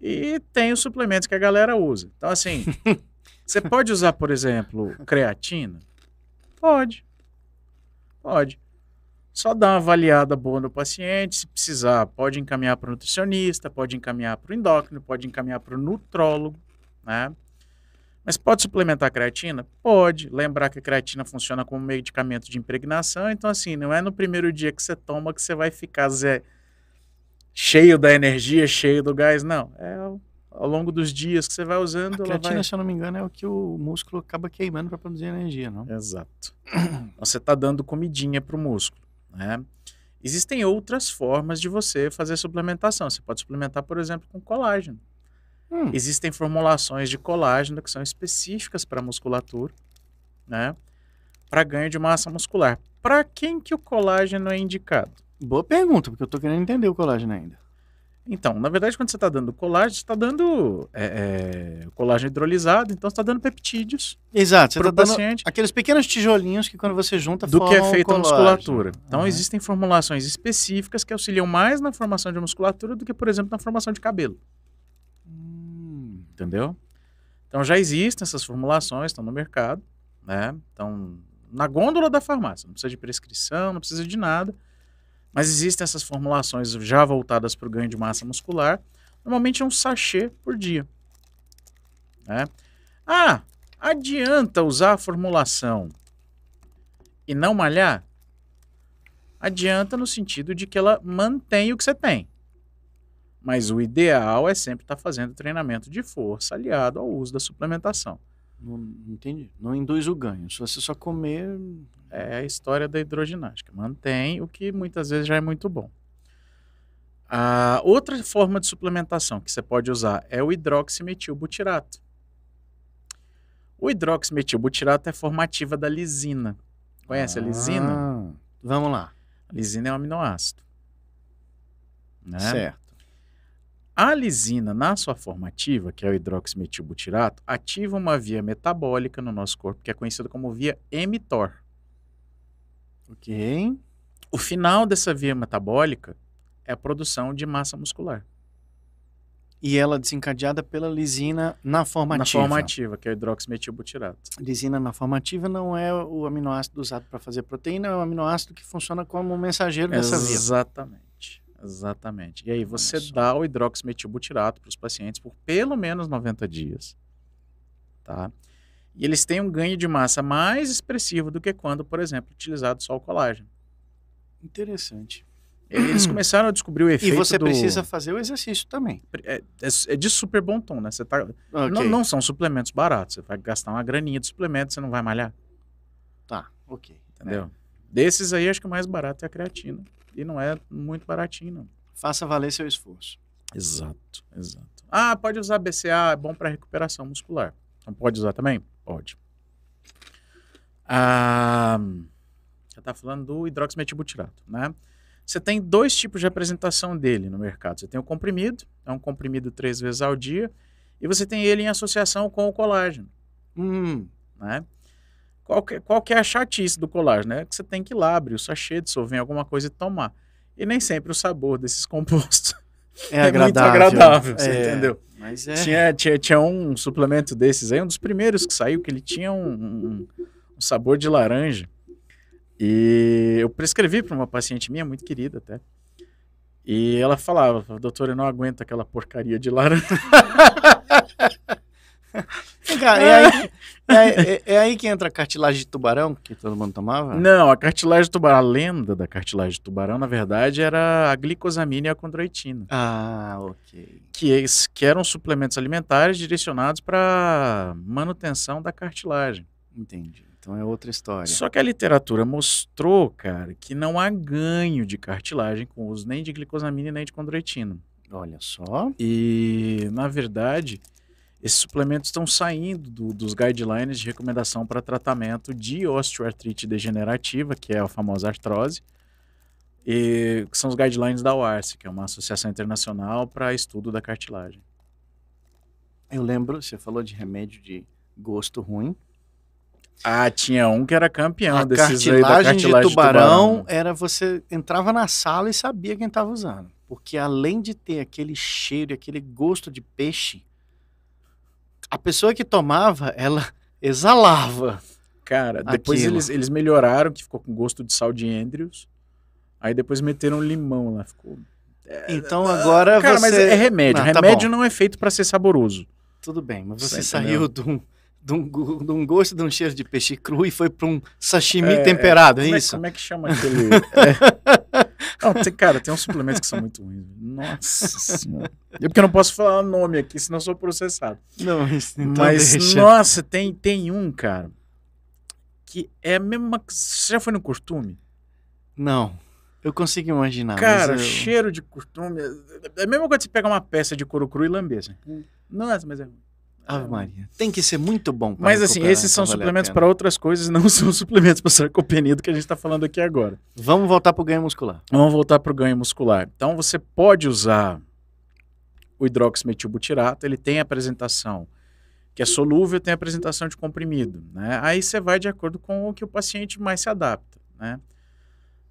[SPEAKER 2] E tem os suplementos que a galera usa. Então, assim, você pode usar, por exemplo, creatina? Pode. Pode. Só dá uma avaliada boa no paciente. Se precisar, pode encaminhar para o nutricionista, pode encaminhar para o endócrino, pode encaminhar para o nutrólogo, né? Mas pode suplementar a creatina? Pode. Lembrar que a creatina funciona como medicamento de impregnação. Então, assim, não é no primeiro dia que você toma que você vai ficar zé, cheio da energia, cheio do gás. Não. É ao, longo dos dias que você vai usando,
[SPEAKER 1] A creatina,
[SPEAKER 2] vai...
[SPEAKER 1] se eu não me engano, é o que o músculo acaba queimando para produzir energia, não?
[SPEAKER 2] Exato. Então, Você está dando comidinha para o músculo. Né? Existem outras formas de você fazer suplementação. Você pode suplementar, por exemplo, com colágeno.
[SPEAKER 1] Hum,
[SPEAKER 2] Existem formulações de colágeno que são específicas para musculatura, né? Para ganho de massa muscular. Para quem que o colágeno é indicado?
[SPEAKER 1] boa pergunta, porque eu tô querendo entender o colágeno ainda.
[SPEAKER 2] Então, na verdade, quando você está dando colágeno, você está dando é, é, colágeno hidrolisado, então você está dando peptídeos
[SPEAKER 1] Exato, você tá
[SPEAKER 2] o
[SPEAKER 1] dando
[SPEAKER 2] paciente
[SPEAKER 1] aqueles pequenos tijolinhos que quando você junta
[SPEAKER 2] do que é feita a musculatura. Então,
[SPEAKER 1] Aham.
[SPEAKER 2] existem formulações específicas que auxiliam mais na formação de musculatura do que, por exemplo, na formação de cabelo.
[SPEAKER 1] Hum,
[SPEAKER 2] entendeu? Então já existem essas formulações, estão no mercado, né? Então, na gôndola da farmácia, não precisa de prescrição, não precisa de nada, mas existem essas formulações já voltadas para o ganho de massa muscular, normalmente é um sachê por dia, né? Ah, adianta usar a formulação e não malhar? Adianta no sentido de que ela mantém o que você tem. Mas o ideal é sempre estar fazendo treinamento de força aliado ao uso da suplementação.
[SPEAKER 1] Não entendi. Não induz o ganho. Se você só comer.
[SPEAKER 2] É a história da hidroginástica. Mantém o que muitas vezes já é muito bom. A outra forma de suplementação que você pode usar é o hidroximetilbutirato. O hidroximetilbutirato é formativa da lisina. Conhece a lisina?
[SPEAKER 1] Ah, Vamos lá.
[SPEAKER 2] A lisina é um aminoácido. Né?
[SPEAKER 1] Certo.
[SPEAKER 2] A lisina, na sua formativa, que é o hidroximetilbutirato, ativa uma via metabólica no nosso corpo, que é conhecida como via mTOR.
[SPEAKER 1] Ok.
[SPEAKER 2] O final dessa via metabólica é a produção de massa muscular.
[SPEAKER 1] E ela desencadeada pela lisina na formativa.
[SPEAKER 2] Na formativa, que é o hidroximetilbutirato.
[SPEAKER 1] Lisina na formativa não é o aminoácido usado para fazer proteína, é o aminoácido que funciona como mensageiro dessa via.
[SPEAKER 2] Exatamente. Exatamente. E aí você dá o hidroximetilbutirato para os pacientes por pelo menos 90 dias. Tá? E eles têm um ganho de massa mais expressivo do que quando, por exemplo, utilizado só o colágeno.
[SPEAKER 1] Interessante.
[SPEAKER 2] Eles começaram a descobrir o
[SPEAKER 1] E
[SPEAKER 2] efeito
[SPEAKER 1] você
[SPEAKER 2] do...
[SPEAKER 1] precisa fazer o exercício também.
[SPEAKER 2] É, é, é de super bom tom, né? Você tá...
[SPEAKER 1] Ok.
[SPEAKER 2] não, não são suplementos baratos. Você vai gastar uma graninha de suplemento, você não vai malhar.
[SPEAKER 1] Tá, ok.
[SPEAKER 2] Entendeu? Desses aí, acho que o mais barato é a creatina. E não é muito baratinho, não.
[SPEAKER 1] Faça valer seu esforço.
[SPEAKER 2] Exato, exato. Ah, pode usar BCA, é bom para recuperação muscular. Então pode usar também? Pode. Ah, já tá falando do hidroximetilbutirato, né? Você tem dois tipos de apresentação dele no mercado. Você tem o comprimido, é um comprimido três vezes ao dia, e você tem ele em associação com o colágeno,
[SPEAKER 1] Hum,
[SPEAKER 2] né? Qual que, qual que é a chatice do colágeno? É que você tem que ir lá, abrir o sachê, dissolver alguma coisa e tomar. E nem sempre o sabor desses compostos
[SPEAKER 1] é,
[SPEAKER 2] é muito
[SPEAKER 1] agradável.
[SPEAKER 2] agradável, você
[SPEAKER 1] É,
[SPEAKER 2] entendeu?
[SPEAKER 1] Mas é.
[SPEAKER 2] Tinha, tinha, tinha um suplemento desses aí, um dos primeiros que saiu, que ele tinha um, um- um sabor de laranja. E eu prescrevi para uma paciente minha, muito querida até. E ela falava, doutor, eu não aguento aquela porcaria de laranja.
[SPEAKER 1] Vem cá, é, aí, é, é- é aí que entra a cartilagem de tubarão, que todo mundo tomava?
[SPEAKER 2] Não, a cartilagem de tubarão, a lenda da cartilagem de tubarão, na verdade, era a glicosamina e a condroitina.
[SPEAKER 1] Ah, ok.
[SPEAKER 2] que, que eram suplementos alimentares direcionados para manutenção da cartilagem.
[SPEAKER 1] Entendi. Então é outra história.
[SPEAKER 2] Só que a literatura mostrou, cara, que não há ganho de cartilagem com o uso nem de glicosamina nem de condroitina.
[SPEAKER 1] Olha só.
[SPEAKER 2] E, na verdade, esses suplementos estão saindo do- dos guidelines de recomendação para tratamento de osteoartrite degenerativa, que é a famosa artrose, e que são os guidelines da OARS, que é uma associação internacional para estudo da cartilagem.
[SPEAKER 1] Eu lembro, você falou de remédio de gosto ruim.
[SPEAKER 2] Ah, tinha um que era campeão
[SPEAKER 1] a
[SPEAKER 2] desses aí da
[SPEAKER 1] cartilagem,
[SPEAKER 2] cartilagem
[SPEAKER 1] de tubarão,
[SPEAKER 2] tubarão.
[SPEAKER 1] era você entrava na sala e sabia quem estava usando. Porque além de ter aquele cheiro, e aquele gosto de peixe, a pessoa que tomava, ela exalava.
[SPEAKER 2] Cara, depois
[SPEAKER 1] Aquilo.
[SPEAKER 2] eles, eles melhoraram, que ficou com gosto de sal de Andrews. Aí depois meteram limão lá, ficou...
[SPEAKER 1] Então agora
[SPEAKER 2] Cara,
[SPEAKER 1] você...
[SPEAKER 2] mas é remédio.
[SPEAKER 1] Não, tá
[SPEAKER 2] remédio
[SPEAKER 1] bom.
[SPEAKER 2] não é feito para ser saboroso.
[SPEAKER 1] Tudo bem, mas você saiu de um, de, um, de um gosto de um cheiro de peixe cru e foi para um sashimi
[SPEAKER 2] É,
[SPEAKER 1] temperado, é,
[SPEAKER 2] é,
[SPEAKER 1] isso?
[SPEAKER 2] como é que chama aquele... é. Não, tem- cara, tem uns suplementos que são muito ruins. Nossa senhora. Eu porque eu não posso falar o nome aqui, senão eu sou processado.
[SPEAKER 1] Não, isso- então
[SPEAKER 2] Mas,
[SPEAKER 1] deixa.
[SPEAKER 2] nossa, tem, tem um, cara, que é a mesma... Você já foi no costume?
[SPEAKER 1] Não, eu consigo imaginar.
[SPEAKER 2] Cara,
[SPEAKER 1] eu-
[SPEAKER 2] cheiro de costume. É a mesma coisa que você pegar uma peça de couro cru e lamber. Assim. Nossa, mas é.
[SPEAKER 1] Ave Maria. Tem que ser muito bom pra
[SPEAKER 2] Mas assim, esses são
[SPEAKER 1] a
[SPEAKER 2] suplementos para outras coisas, não são suplementos para sarcopenia do que a gente está falando aqui agora.
[SPEAKER 1] Vamos voltar pro ganho muscular.
[SPEAKER 2] Vamos voltar para o ganho muscular. Então você pode usar o hidroximetilbutirato, ele tem a apresentação que é solúvel, tem a apresentação de comprimido, né? Aí você vai de acordo com o que o paciente mais se adapta, né?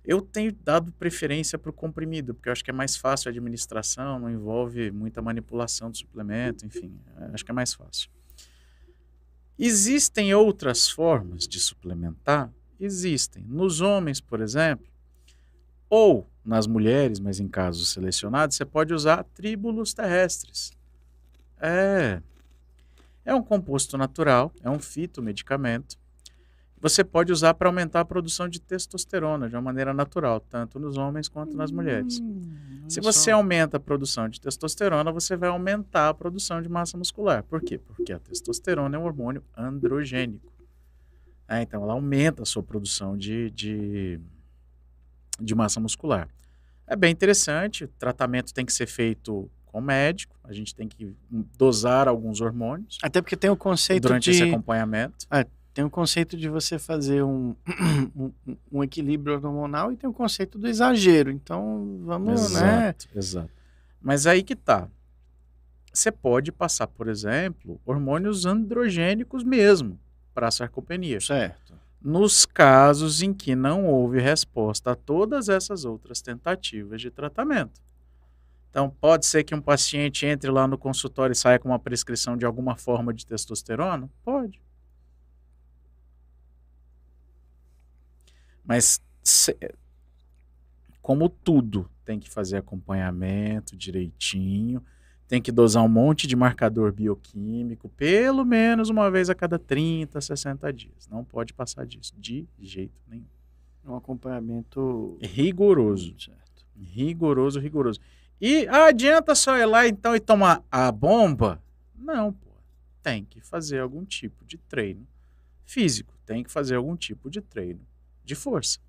[SPEAKER 2] Eu tenho dado preferência para o comprimido, porque eu acho que é mais fácil a administração, não envolve muita manipulação do suplemento, enfim, é, acho que é mais fácil. Existem outras formas de suplementar? Existem. Nos homens, por exemplo, ou nas mulheres, mas em casos selecionados, você pode usar tríbulos terrestres. É. É um composto natural, é um fitomedicamento. Você pode usar para aumentar a produção de testosterona de uma maneira natural, tanto nos homens quanto nas mulheres.
[SPEAKER 1] Hum,
[SPEAKER 2] Se você
[SPEAKER 1] só.
[SPEAKER 2] aumenta a produção de testosterona, você vai aumentar a produção de massa muscular. Por quê? Porque a testosterona é um hormônio androgênico. É, então, ela aumenta a sua produção de, de, de massa muscular. É bem interessante. O tratamento tem que ser feito com médico. A gente tem que dosar alguns hormônios
[SPEAKER 1] Até porque tem o conceito
[SPEAKER 2] durante
[SPEAKER 1] de
[SPEAKER 2] esse acompanhamento.
[SPEAKER 1] Tem o conceito de você fazer um, um, um equilíbrio hormonal e tem o conceito do exagero. Então, vamos, né?
[SPEAKER 2] Exato, exato. Mas aí que tá. Você pode passar, por exemplo, hormônios androgênicos mesmo para a sarcopenia.
[SPEAKER 1] Certo.
[SPEAKER 2] Nos casos em que não houve resposta a todas essas outras tentativas de tratamento. Então, pode ser que um paciente entre lá no consultório e saia com uma prescrição de alguma forma de testosterona? Pode. Mas, se- como tudo, tem que fazer acompanhamento direitinho, tem que dosar um monte de marcador bioquímico, pelo menos uma vez a cada 30, 60 dias. Não pode passar disso, de jeito nenhum.
[SPEAKER 1] Um acompanhamento
[SPEAKER 2] Rigoroso.
[SPEAKER 1] Certo.
[SPEAKER 2] Rigoroso, rigoroso. E ah, adianta só ir lá então e tomar a bomba? Não, pô. Tem que fazer algum tipo de treino físico. Tem que fazer algum tipo de treino de força.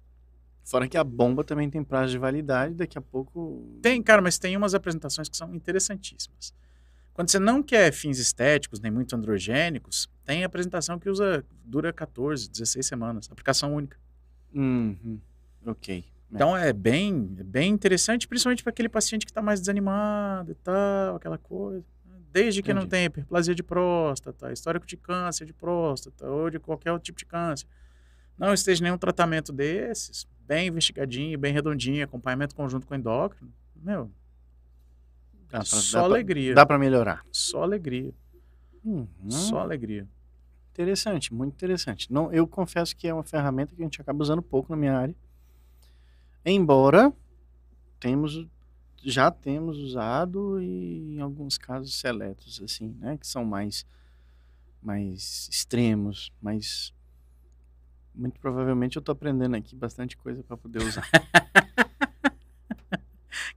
[SPEAKER 1] Fora que a bomba também tem prazo de validade, daqui a pouco.
[SPEAKER 2] Tem, cara, mas tem umas apresentações que são interessantíssimas. Quando você não quer fins estéticos, nem muito androgênicos, tem apresentação que usa dura 14, 16 semanas. Aplicação única.
[SPEAKER 1] Uhum. Ok.
[SPEAKER 2] Então é bem, é bem interessante, principalmente para aquele paciente que está mais desanimado e tal, aquela coisa. Desde que não
[SPEAKER 1] Entendi.
[SPEAKER 2] tenha hiperplasia de próstata, histórico de câncer de próstata ou de qualquer outro tipo de câncer. Não esteja nenhum tratamento desses, bem investigadinho, bem redondinho, acompanhamento conjunto com endócrino. Meu,
[SPEAKER 1] Dá pra-
[SPEAKER 2] só
[SPEAKER 1] dá pra-
[SPEAKER 2] alegria.
[SPEAKER 1] Dá para melhorar.
[SPEAKER 2] Só alegria.
[SPEAKER 1] Uhum.
[SPEAKER 2] Só alegria.
[SPEAKER 1] Interessante, muito interessante. Não, eu confesso que é uma ferramenta que a gente acaba usando pouco na minha área. Embora temos já temos usado e em alguns casos seletos assim, né, que são mais mais extremos, mas muito provavelmente eu tô aprendendo aqui bastante coisa para poder usar.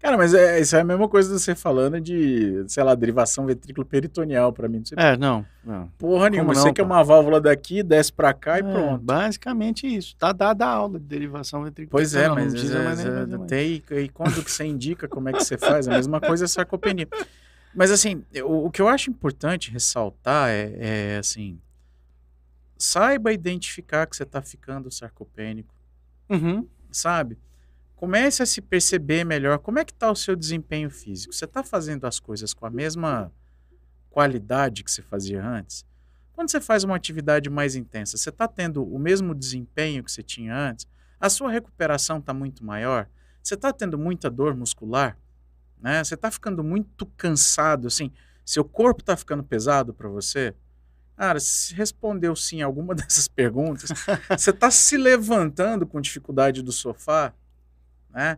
[SPEAKER 2] Cara, mas é, isso é a mesma coisa de você falando de, sei lá, derivação ventrículo peritoneal pra mim. Não sei
[SPEAKER 1] é, não, não.
[SPEAKER 2] porra nenhuma.
[SPEAKER 1] não,
[SPEAKER 2] Você quer
[SPEAKER 1] pô?
[SPEAKER 2] uma válvula daqui, desce pra cá e
[SPEAKER 1] É,
[SPEAKER 2] pronto.
[SPEAKER 1] Basicamente isso. Tá dada a aula de derivação ventricular.
[SPEAKER 2] Pois é,
[SPEAKER 1] Não, não
[SPEAKER 2] mas
[SPEAKER 1] precisa
[SPEAKER 2] é,
[SPEAKER 1] mais
[SPEAKER 2] é,
[SPEAKER 1] mais.
[SPEAKER 2] tem, e quando que você indica como é que você faz? A mesma coisa é sarcopenia. Mas assim, o, o que eu acho importante ressaltar é, é, assim, saiba identificar que você está ficando sarcopênico,
[SPEAKER 1] Uhum.
[SPEAKER 2] sabe? Comece a se perceber melhor como é que está o seu desempenho físico. Você está fazendo as coisas com a mesma qualidade que você fazia antes? Quando você faz uma atividade mais intensa, você está tendo o mesmo desempenho que você tinha antes? A sua recuperação está muito maior? Você está tendo muita dor muscular? Né? Você está ficando muito cansado, assim? Seu corpo está ficando pesado para você? Cara, se respondeu sim a alguma dessas perguntas, você está se levantando com dificuldade do sofá, né?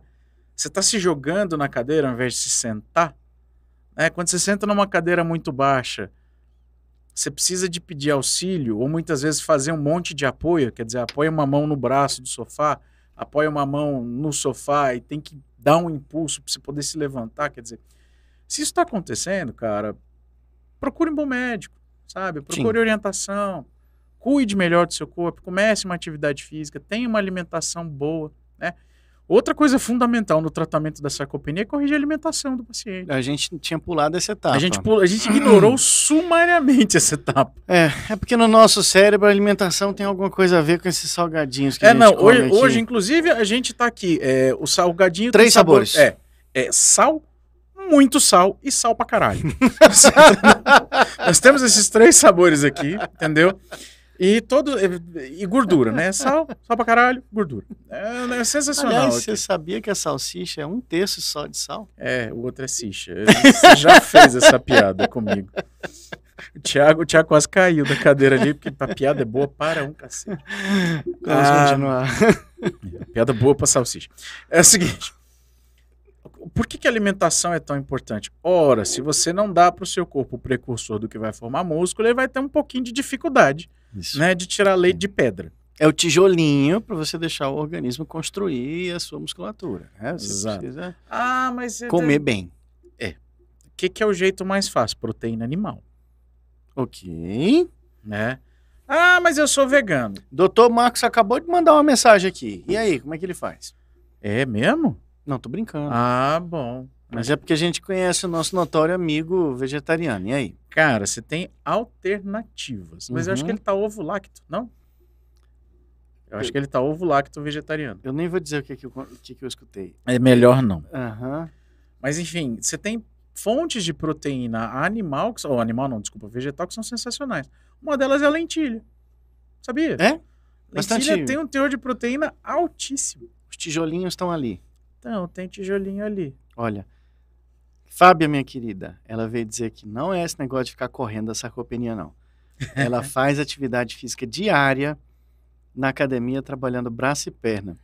[SPEAKER 2] Você está se jogando na cadeira ao invés de se sentar, né? Quando você senta numa cadeira muito baixa, você precisa de pedir auxílio ou muitas vezes fazer um monte de apoio, quer dizer, apoia uma mão no braço do sofá, apoia uma mão no sofá e tem que dar um impulso para você poder se levantar, quer dizer, se isso está acontecendo, cara, procure um bom médico, sabe? Procure orientação, cuide melhor do seu corpo, comece uma atividade física, tenha uma alimentação boa, né? Outra coisa fundamental no tratamento da sarcopenia é corrigir a alimentação do paciente.
[SPEAKER 1] A gente tinha pulado essa etapa.
[SPEAKER 2] A gente, pula- a gente ignorou sumariamente essa etapa.
[SPEAKER 1] É, é porque no nosso cérebro a alimentação tem alguma coisa a ver com esses salgadinhos que a
[SPEAKER 2] É,
[SPEAKER 1] gente
[SPEAKER 2] não, hoje, hoje, inclusive, a gente tá aqui. é, o salgadinho
[SPEAKER 1] Três
[SPEAKER 2] tem sabor-
[SPEAKER 1] sabores.
[SPEAKER 2] É, é sal, muito sal e sal pra caralho. Nós temos esses três sabores aqui, entendeu? E todo. E gordura, né? Sal, sal pra caralho, gordura. É, é sensacional.
[SPEAKER 1] Aliás,
[SPEAKER 2] aqui.
[SPEAKER 1] você sabia que a salsicha é um terço só de sal?
[SPEAKER 2] É, o outro é Sicha. Você já fez essa piada comigo. O Thiago, o Thiago quase caiu da cadeira ali, porque a piada é boa para um cacete.
[SPEAKER 1] Vamos
[SPEAKER 2] Ah,
[SPEAKER 1] continuar.
[SPEAKER 2] Piada boa pra salsicha. É o seguinte. Por que, que a alimentação é tão importante? Ora, se você não dá para o seu corpo o precursor do que vai formar músculo, ele vai ter um pouquinho de dificuldade
[SPEAKER 1] Isso.
[SPEAKER 2] né, de tirar leite de pedra.
[SPEAKER 1] É o tijolinho para você deixar o organismo construir a sua musculatura. Né? Você
[SPEAKER 2] Exato.
[SPEAKER 1] precisa
[SPEAKER 2] Ah, mas você
[SPEAKER 1] comer bem.
[SPEAKER 2] O que, que é o jeito mais fácil? Proteína animal,
[SPEAKER 1] Ok.
[SPEAKER 2] né? Ah, mas eu sou vegano.
[SPEAKER 1] Doutor Marcos acabou de mandar uma mensagem aqui. E aí, como é que ele faz?
[SPEAKER 2] É mesmo?
[SPEAKER 1] Não, tô brincando.
[SPEAKER 2] Ah, bom.
[SPEAKER 1] Mas é porque a gente conhece o nosso notório amigo vegetariano. E aí?
[SPEAKER 2] Cara, você tem alternativas. Mas eu acho
[SPEAKER 1] Uhum.
[SPEAKER 2] que ele tá ovo lacto, não? Eu acho que ele tá ovo lacto vegetariano.
[SPEAKER 1] Eu nem vou dizer o que, que, eu, o que, que eu escutei.
[SPEAKER 2] É melhor não.
[SPEAKER 1] Aham.
[SPEAKER 2] Mas enfim, você tem fontes de proteína animal, ou animal não, desculpa, vegetal, que são sensacionais. Uma delas é a lentilha. Sabia?
[SPEAKER 1] É?
[SPEAKER 2] Lentilha
[SPEAKER 1] Bastante-
[SPEAKER 2] tem um teor de proteína altíssimo.
[SPEAKER 1] Os tijolinhos estão ali.
[SPEAKER 2] Então, tem tijolinho ali.
[SPEAKER 1] Olha, Fábia, minha querida, ela veio dizer que não é esse negócio de ficar correndo da sarcopenia, não. Ela faz atividade física diária na academia, trabalhando braço e perna.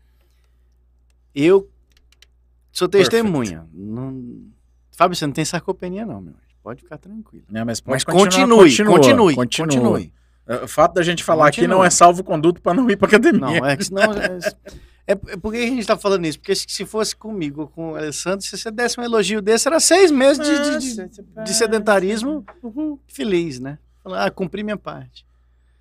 [SPEAKER 1] Eu sou testemunha. Não... Fábio, você não tem sarcopenia, não, meu. Pode ficar tranquilo.
[SPEAKER 2] Né? Mas,
[SPEAKER 1] Mas continue,
[SPEAKER 2] continua,
[SPEAKER 1] continue,
[SPEAKER 2] continua.
[SPEAKER 1] continue.
[SPEAKER 2] É, O fato da gente falar aqui
[SPEAKER 1] Continua.
[SPEAKER 2] não é salvo conduto para não ir para academia.
[SPEAKER 1] Não, é que senão. É, é por que a gente tá falando isso? Porque se fosse comigo, com o Alessandro, se você desse um elogio desse, era seis meses de, de- de- de sedentarismo
[SPEAKER 2] Uhul.
[SPEAKER 1] feliz, né? Falar, ah, cumpri minha parte.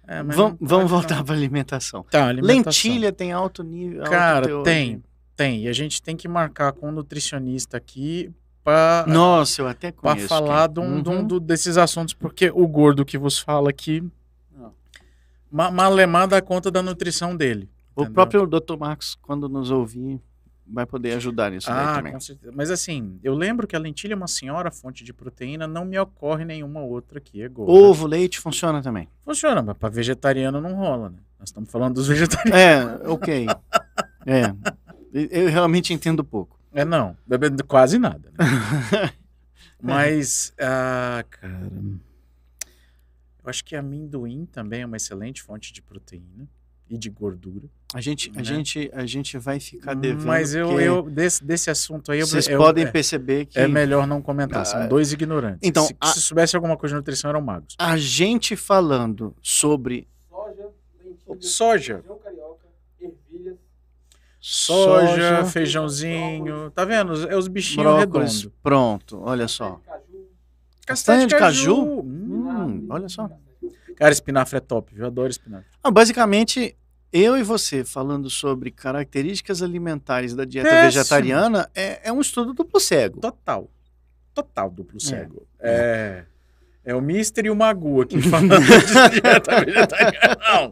[SPEAKER 2] É,
[SPEAKER 1] vamos voltar para alimentação.
[SPEAKER 2] Tá, alimentação.
[SPEAKER 1] Lentilha tem alto nível. alto
[SPEAKER 2] Cara,
[SPEAKER 1] teor
[SPEAKER 2] tem.
[SPEAKER 1] de-
[SPEAKER 2] Tem. E a gente tem que marcar com o nutricionista aqui para
[SPEAKER 1] Nossa, eu até
[SPEAKER 2] para
[SPEAKER 1] conheço.
[SPEAKER 2] falar
[SPEAKER 1] quem.
[SPEAKER 2] de um- de um
[SPEAKER 1] Uhum.
[SPEAKER 2] desses assuntos, porque o gordo que vos fala aqui, ma Malemar dá conta da nutrição dele.
[SPEAKER 1] O
[SPEAKER 2] entendeu?
[SPEAKER 1] próprio Dr. Marcos, quando nos ouvir, vai poder ajudar nisso
[SPEAKER 2] Ah,
[SPEAKER 1] também.
[SPEAKER 2] com certeza. Mas assim, eu lembro que a lentilha é uma senhora fonte de proteína, não me ocorre nenhuma outra aqui, é gorda.
[SPEAKER 1] Ovo, leite funciona também.
[SPEAKER 2] Funciona, mas para vegetariano não rola, né? Nós estamos falando dos vegetarianos.
[SPEAKER 1] É, ok. é. Eu realmente entendo pouco.
[SPEAKER 2] É, não. Bebendo quase nada. né? Mas, ah, cara. Eu acho que amendoim também é uma excelente fonte de proteína e de gordura.
[SPEAKER 1] A gente, a
[SPEAKER 2] Né?
[SPEAKER 1] gente, a gente vai ficar devendo.
[SPEAKER 2] Mas eu, eu desse, desse assunto aí, eu,
[SPEAKER 1] vocês
[SPEAKER 2] eu-
[SPEAKER 1] podem
[SPEAKER 2] é,
[SPEAKER 1] perceber que
[SPEAKER 2] é melhor não comentar. São
[SPEAKER 1] Ah,
[SPEAKER 2] dois ignorantes.
[SPEAKER 1] então,
[SPEAKER 2] se,
[SPEAKER 1] a-
[SPEAKER 2] se soubesse alguma coisa de nutrição, eram magos.
[SPEAKER 1] a gente falando sobre
[SPEAKER 3] Soja, lentilha,
[SPEAKER 2] Soja.
[SPEAKER 3] feijão carioca, ervilhas,
[SPEAKER 2] Soja, feijãozinho. Tá vendo? É os bichinhos
[SPEAKER 1] brócolis,
[SPEAKER 2] redondos.
[SPEAKER 1] pronto, olha só.
[SPEAKER 3] caju,
[SPEAKER 1] Castanha de caju?
[SPEAKER 2] Hum.
[SPEAKER 1] Hum, olha só.
[SPEAKER 2] Cara, espinafre é top, viu? Eu adoro espinafre.
[SPEAKER 1] Ah, basicamente, eu e você falando sobre características alimentares da dieta
[SPEAKER 2] Péssimo.
[SPEAKER 1] vegetariana é, é um estudo duplo cego.
[SPEAKER 2] Total. Total duplo cego. É. É, o Mister e o Magu aqui falando de dieta vegetariana. Não.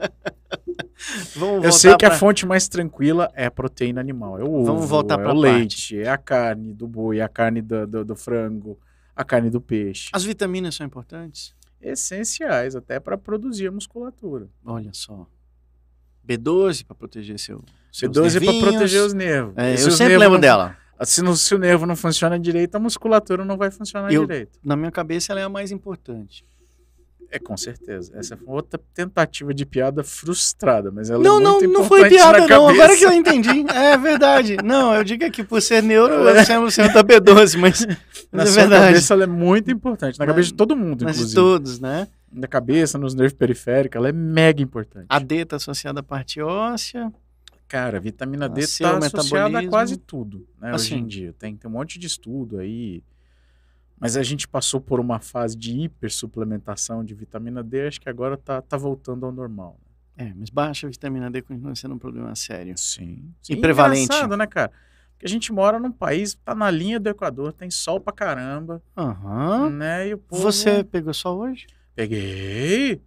[SPEAKER 1] Vamos
[SPEAKER 2] Eu sei que a
[SPEAKER 1] pra-
[SPEAKER 2] fonte mais tranquila é a proteína animal. É o ovo,
[SPEAKER 1] Vamos voltar
[SPEAKER 2] é o
[SPEAKER 1] parte.
[SPEAKER 2] leite, é a carne do boi, é a carne do, do, do frango, a carne do peixe.
[SPEAKER 1] As vitaminas são importantes?
[SPEAKER 2] Essenciais até para produzir a musculatura.
[SPEAKER 1] Olha só. B12 para proteger seu, seus
[SPEAKER 2] B12 para proteger os nervos.
[SPEAKER 1] É,
[SPEAKER 2] se
[SPEAKER 1] eu sempre lembro
[SPEAKER 2] não-
[SPEAKER 1] dela.
[SPEAKER 2] Se, no- se o nervo não funciona direito, a musculatura não vai funcionar
[SPEAKER 1] Eu-
[SPEAKER 2] direito.
[SPEAKER 1] Na minha cabeça, ela é a mais importante.
[SPEAKER 2] É, com certeza. Essa foi outra tentativa de piada frustrada, mas ela
[SPEAKER 1] não,
[SPEAKER 2] é
[SPEAKER 1] não,
[SPEAKER 2] muito
[SPEAKER 1] não foi
[SPEAKER 2] importante
[SPEAKER 1] piada,
[SPEAKER 2] na
[SPEAKER 1] não. Agora que eu entendi. É verdade. Não, eu digo aqui, por ser neuro, eu 100% da B12, mas,
[SPEAKER 2] Na
[SPEAKER 1] mas é
[SPEAKER 2] sua
[SPEAKER 1] verdade.
[SPEAKER 2] cabeça ela é muito importante. Na
[SPEAKER 1] Na-
[SPEAKER 2] cabeça de todo mundo,
[SPEAKER 1] Mas de
[SPEAKER 2] inclusive.
[SPEAKER 1] todos, né?
[SPEAKER 2] Na cabeça, nos nervos periféricos, ela é mega importante.
[SPEAKER 1] A D está associada à parte óssea.
[SPEAKER 2] Cara, a vitamina D está associada a quase tudo, né, hoje
[SPEAKER 1] Assim.
[SPEAKER 2] em dia. Tem, tem um monte de estudo aí. Mas a gente passou por uma fase de hipersuplementação de vitamina D, acho que agora tá, tá voltando ao normal.
[SPEAKER 1] É, mas baixa vitamina D continua sendo um problema sério.
[SPEAKER 2] Sim.
[SPEAKER 1] E prevalente.
[SPEAKER 2] Engraçado, né, cara? Porque a gente mora num país, tá na linha do Equador, tem sol pra caramba,
[SPEAKER 1] Aham.
[SPEAKER 2] né? E o povo...
[SPEAKER 1] Você pegou sol hoje?
[SPEAKER 2] Peguei!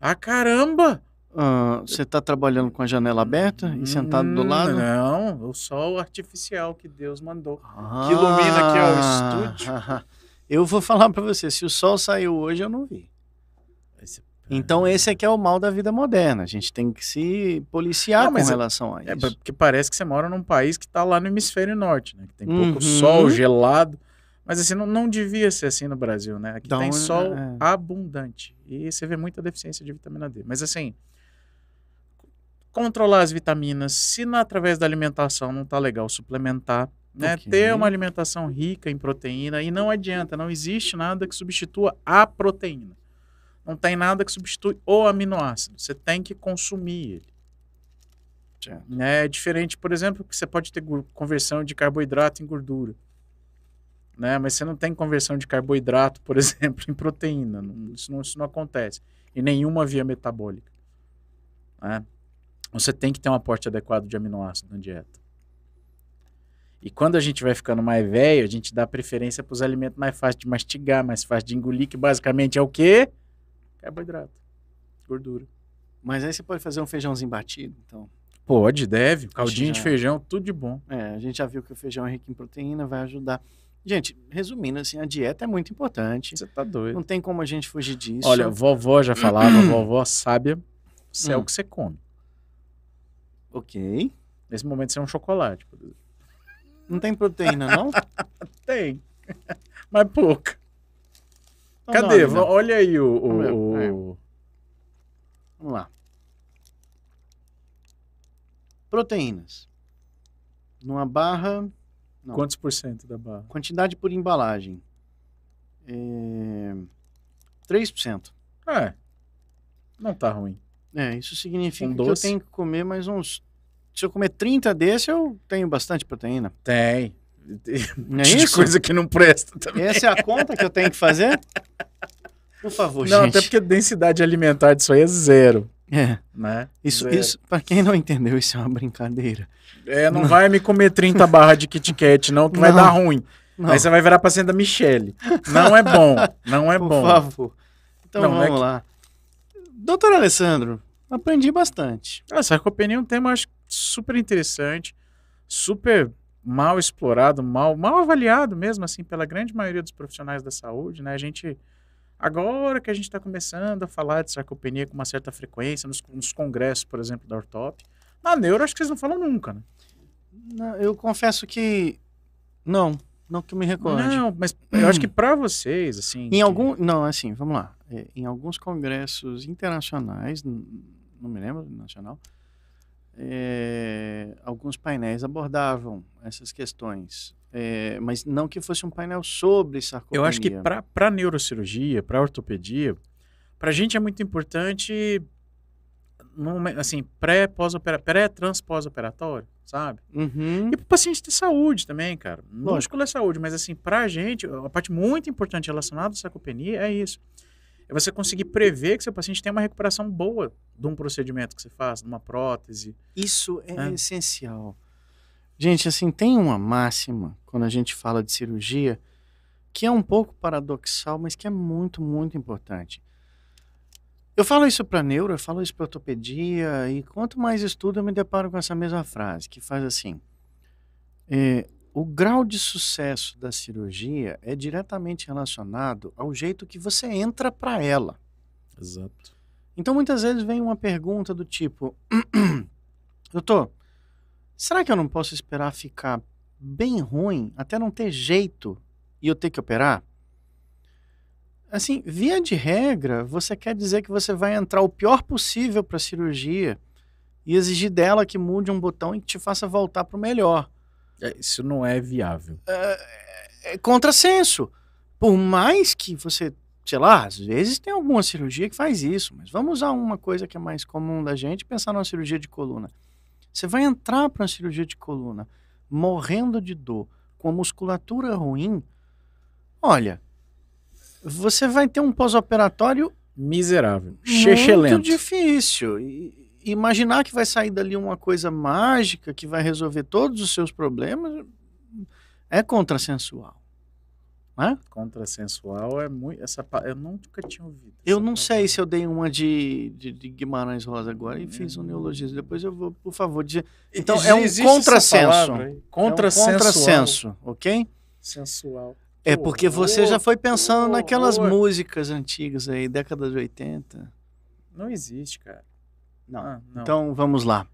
[SPEAKER 2] Ah, caramba!
[SPEAKER 1] Ah, você está trabalhando com a janela aberta e sentado do
[SPEAKER 2] Hum,
[SPEAKER 1] lado?
[SPEAKER 2] Não, o sol artificial que Deus mandou.
[SPEAKER 1] Ah,
[SPEAKER 2] Que ilumina aqui, ó, o estúdio.
[SPEAKER 1] Eu vou falar para você, se o sol saiu hoje, eu não vi. Então esse aqui é o mal da vida moderna. A gente tem que se policiar
[SPEAKER 2] Não,
[SPEAKER 1] com
[SPEAKER 2] é-
[SPEAKER 1] relação a
[SPEAKER 2] É,
[SPEAKER 1] isso.
[SPEAKER 2] porque parece que você mora num país que tá lá no hemisfério norte, né? Que tem pouco
[SPEAKER 1] Uhum.
[SPEAKER 2] sol, gelado. Mas assim, não, não devia ser assim no Brasil, né? Aqui
[SPEAKER 1] Dá
[SPEAKER 2] tem sol
[SPEAKER 1] é.
[SPEAKER 2] abundante. E você vê muita deficiência de vitamina D. Mas assim, controlar as vitaminas, se na, através da alimentação não tá legal, suplementar, né?
[SPEAKER 1] Ok.
[SPEAKER 2] Ter uma alimentação rica em proteína. E não adianta, não existe nada que substitua a proteína. Não tem nada que substitui o aminoácido. Você tem que consumir ele.
[SPEAKER 1] Certo.
[SPEAKER 2] É diferente, por exemplo, que você pode ter conversão de carboidrato em gordura. Né? Mas você não tem conversão de carboidrato, por exemplo, em proteína. Não- Isso não, isso não acontece. Em nenhuma via metabólica. né? Você tem que ter um aporte adequado de aminoácido na dieta. E quando a gente vai ficando mais velho, a gente dá preferência para os alimentos mais fáceis de mastigar, mais fáceis de engolir, que basicamente é o quê? Carboidrato, gordura.
[SPEAKER 1] Mas aí você pode fazer um feijãozinho batido, então.
[SPEAKER 2] Pode, deve. Caldinho de
[SPEAKER 1] já-
[SPEAKER 2] feijão, tudo de bom.
[SPEAKER 1] É, a gente já viu que o feijão é rico em proteína, vai ajudar. Gente, resumindo, assim, a dieta é muito importante.
[SPEAKER 2] Você tá doido.
[SPEAKER 1] Não tem como a gente fugir disso.
[SPEAKER 2] Olha, vovó já falava, vovó sábia, você é o
[SPEAKER 1] Hum.
[SPEAKER 2] que você come.
[SPEAKER 1] Ok.
[SPEAKER 2] Nesse momento você é um chocolate, por exemplo.
[SPEAKER 1] Não tem proteína, não?
[SPEAKER 2] Tem. Mas pouca.
[SPEAKER 1] Então
[SPEAKER 2] Cadê?
[SPEAKER 1] né?
[SPEAKER 2] Va- Olha aí o. o-
[SPEAKER 1] ver,
[SPEAKER 2] o-
[SPEAKER 1] é. Vamos lá. Proteínas. Numa barra, Não.
[SPEAKER 2] Quantos por cento da barra?
[SPEAKER 1] quantidade por embalagem. É... 3%.
[SPEAKER 2] É. Não tá ruim.
[SPEAKER 1] É, isso significa
[SPEAKER 2] Um
[SPEAKER 1] que eu tenho que comer mais uns. Se eu comer 30 desse, eu tenho bastante proteína.
[SPEAKER 2] Tem.
[SPEAKER 1] Não é
[SPEAKER 2] Tipo de
[SPEAKER 1] isso?
[SPEAKER 2] coisa que não presta também.
[SPEAKER 1] Essa é a conta que eu tenho que fazer? Por favor,
[SPEAKER 2] Não,
[SPEAKER 1] gente.
[SPEAKER 2] até porque a densidade alimentar disso aí é zero,
[SPEAKER 1] É,
[SPEAKER 2] né?
[SPEAKER 1] isso,
[SPEAKER 2] Zero.
[SPEAKER 1] isso, pra quem não entendeu, isso é uma brincadeira.
[SPEAKER 2] É, não vai me comer 30 barras de Kit Kat, não, que vai
[SPEAKER 1] Não.
[SPEAKER 2] dar ruim.
[SPEAKER 1] Não,
[SPEAKER 2] Aí você vai virar paciente da Michelle. Não é bom. Não é
[SPEAKER 1] por
[SPEAKER 2] bom.
[SPEAKER 1] favor. Então
[SPEAKER 2] Não, não é
[SPEAKER 1] vamos
[SPEAKER 2] que-
[SPEAKER 1] lá. Doutor Alessandro, aprendi bastante.
[SPEAKER 2] A sarcopenia é um tema acho, super interessante, super mal explorado, mal, mal avaliado mesmo, assim, pela grande maioria dos profissionais da saúde, né? A gente, agora que a gente está começando a falar de sarcopenia com uma certa frequência, nos, nos congressos, por exemplo, da Ortop, na neuro acho que eles não falam nunca, né?
[SPEAKER 1] Não, Eu confesso que. Não, não que eu me recorde.
[SPEAKER 2] Não, mas eu acho que para vocês, assim...
[SPEAKER 1] Em
[SPEAKER 2] que-
[SPEAKER 1] algum. Não, assim, vamos lá. É, em alguns congressos internacionais, não me lembro nacional, é, alguns painéis abordavam essas questões. É, mas não que fosse um painel sobre sarcopenia.
[SPEAKER 2] Eu acho que para neurocirurgia, para ortopedia, para a gente é muito importante, momen- assim, pré, pós-opera- pré-trans pós-operatório, sabe?
[SPEAKER 1] Uhum.
[SPEAKER 2] E para paciente ter saúde também, cara.
[SPEAKER 1] Lógico.
[SPEAKER 2] Músculo é saúde, mas assim, para a gente, a parte muito importante relacionada à sarcopenia é isso. É você conseguir prever que seu paciente tem uma recuperação boa de um procedimento que você faz, numa prótese.
[SPEAKER 1] Isso é,
[SPEAKER 2] É.
[SPEAKER 1] essencial. Gente, assim, tem uma máxima quando a gente fala de cirurgia que é um pouco paradoxal, mas que é muito, muito importante. Eu falo isso para neuro, eu falo isso para ortopedia, e quanto mais estudo eu me deparo com essa mesma frase, que faz assim: é, o grau de sucesso da cirurgia é diretamente relacionado ao jeito que você entra para ela.
[SPEAKER 2] Exato.
[SPEAKER 1] Então, muitas vezes vem uma pergunta do tipo: Doutor, será que eu não posso esperar ficar bem ruim até não ter jeito e eu ter que operar? Assim, via de regra, você quer dizer que você vai entrar o pior possível para a cirurgia e exigir dela que mude um botão e que te faça voltar para o melhor.
[SPEAKER 2] É, Isso não é viável.
[SPEAKER 1] É contrassenso. Por mais que você, sei lá, às vezes tem alguma cirurgia que faz isso, mas vamos usar uma coisa que é mais comum da gente, pensar numa cirurgia de coluna. Você vai entrar para uma cirurgia de coluna morrendo de dor, com a musculatura ruim, olha, você vai ter um pós-operatório
[SPEAKER 2] Miserável.
[SPEAKER 1] muito difícil. E imaginar que vai sair dali uma coisa mágica que vai resolver todos os seus problemas é contrassensual. Né?
[SPEAKER 2] Contrassensual é muito. Essa, eu nunca tinha ouvido.
[SPEAKER 1] Eu não sei
[SPEAKER 2] palavra.
[SPEAKER 1] se eu dei uma de, de, de Guimarães Rosa agora e fiz um
[SPEAKER 2] Hum.
[SPEAKER 1] neologismo. Depois eu vou, por favor, dizer. Então,
[SPEAKER 2] Existe
[SPEAKER 1] é um
[SPEAKER 2] essa
[SPEAKER 1] contrassenso.
[SPEAKER 2] Contrassensual.
[SPEAKER 1] É um contrassenso, ok?
[SPEAKER 2] Sensual.
[SPEAKER 1] É
[SPEAKER 2] Que
[SPEAKER 1] porque você já foi pensando
[SPEAKER 2] que
[SPEAKER 1] naquelas músicas antigas aí, década de 80.
[SPEAKER 2] Não existe, cara.
[SPEAKER 1] Não.
[SPEAKER 2] Ah, não.
[SPEAKER 1] Então, vamos lá.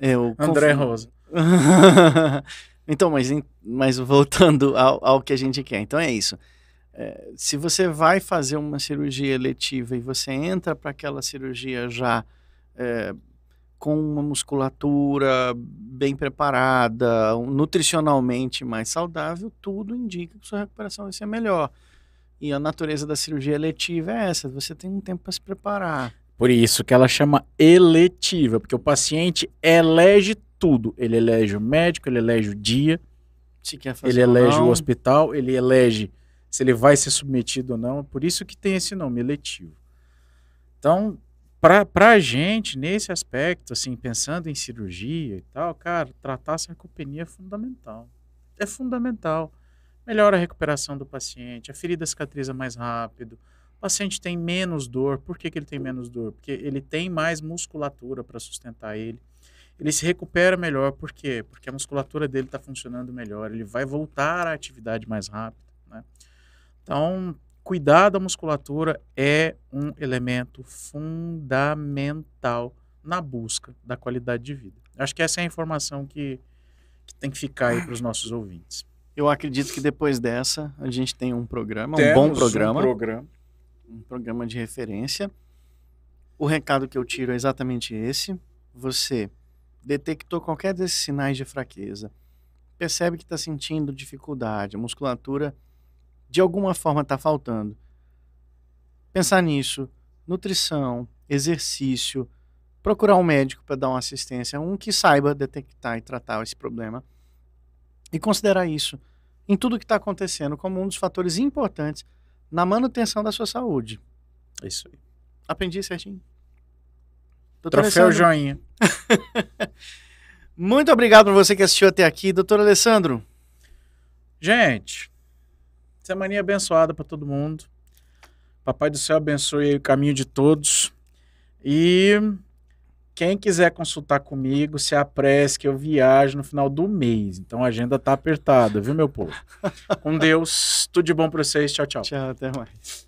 [SPEAKER 1] Eu
[SPEAKER 2] André
[SPEAKER 1] confu-
[SPEAKER 2] Rosa.
[SPEAKER 1] então, mas, mas voltando ao, ao que a gente quer. Então é isso. É, se você vai fazer uma cirurgia eletiva e você entra para aquela cirurgia já é, com uma musculatura bem preparada, nutricionalmente mais saudável, tudo indica que sua recuperação vai ser melhor. E a natureza da cirurgia eletiva é essa: você tem um tempo para se preparar.
[SPEAKER 2] Por isso que ela chama eletiva, porque o paciente elege tudo. Ele elege o médico, ele elege o dia, ele elege o hospital, ele elege se ele vai ser submetido ou não. Por isso que tem esse nome, eletivo. Então, para a gente, nesse aspecto, assim, pensando em cirurgia e tal, cara, tratar a sarcopenia é fundamental. É fundamental. Melhora a recuperação do paciente, a ferida cicatriza mais rápido, o paciente tem menos dor. Por que, que ele tem menos dor? Porque ele tem mais musculatura para sustentar ele. Ele se recupera melhor, por quê? Porque a musculatura dele está funcionando melhor, ele vai voltar à atividade mais rápido. Né? Então, cuidar da musculatura é um elemento fundamental na busca da qualidade de vida. Acho que essa é a informação que, que tem que ficar aí para os nossos ouvintes.
[SPEAKER 1] Eu acredito que depois dessa a gente tem um programa, um
[SPEAKER 2] Temos
[SPEAKER 1] bom programa,
[SPEAKER 2] Um programa.
[SPEAKER 1] um programa de referência. O recado que eu tiro é exatamente esse. Você detectou qualquer desses sinais de fraqueza, percebe que está sentindo dificuldade, a musculatura de alguma forma está faltando. Pensar nisso, nutrição, exercício, procurar um médico para dar uma assistência, um que saiba detectar e tratar esse problema e considerar isso em tudo que está acontecendo como um dos fatores importantes na manutenção da sua saúde.
[SPEAKER 2] É isso aí.
[SPEAKER 1] Aprendi certinho. Doutor
[SPEAKER 2] Troféu
[SPEAKER 1] Alessandro,
[SPEAKER 2] joinha.
[SPEAKER 1] muito obrigado por você que assistiu até aqui. Doutor Alessandro,
[SPEAKER 2] Gente, semaninha abençoada para todo mundo. Papai do céu abençoe o caminho de todos. E quem quiser consultar comigo, se apresse que eu viajo no final do mês. Então a agenda tá apertada, viu, meu povo? Com Deus, tudo de bom para vocês. Tchau, tchau.
[SPEAKER 1] tchau, até mais.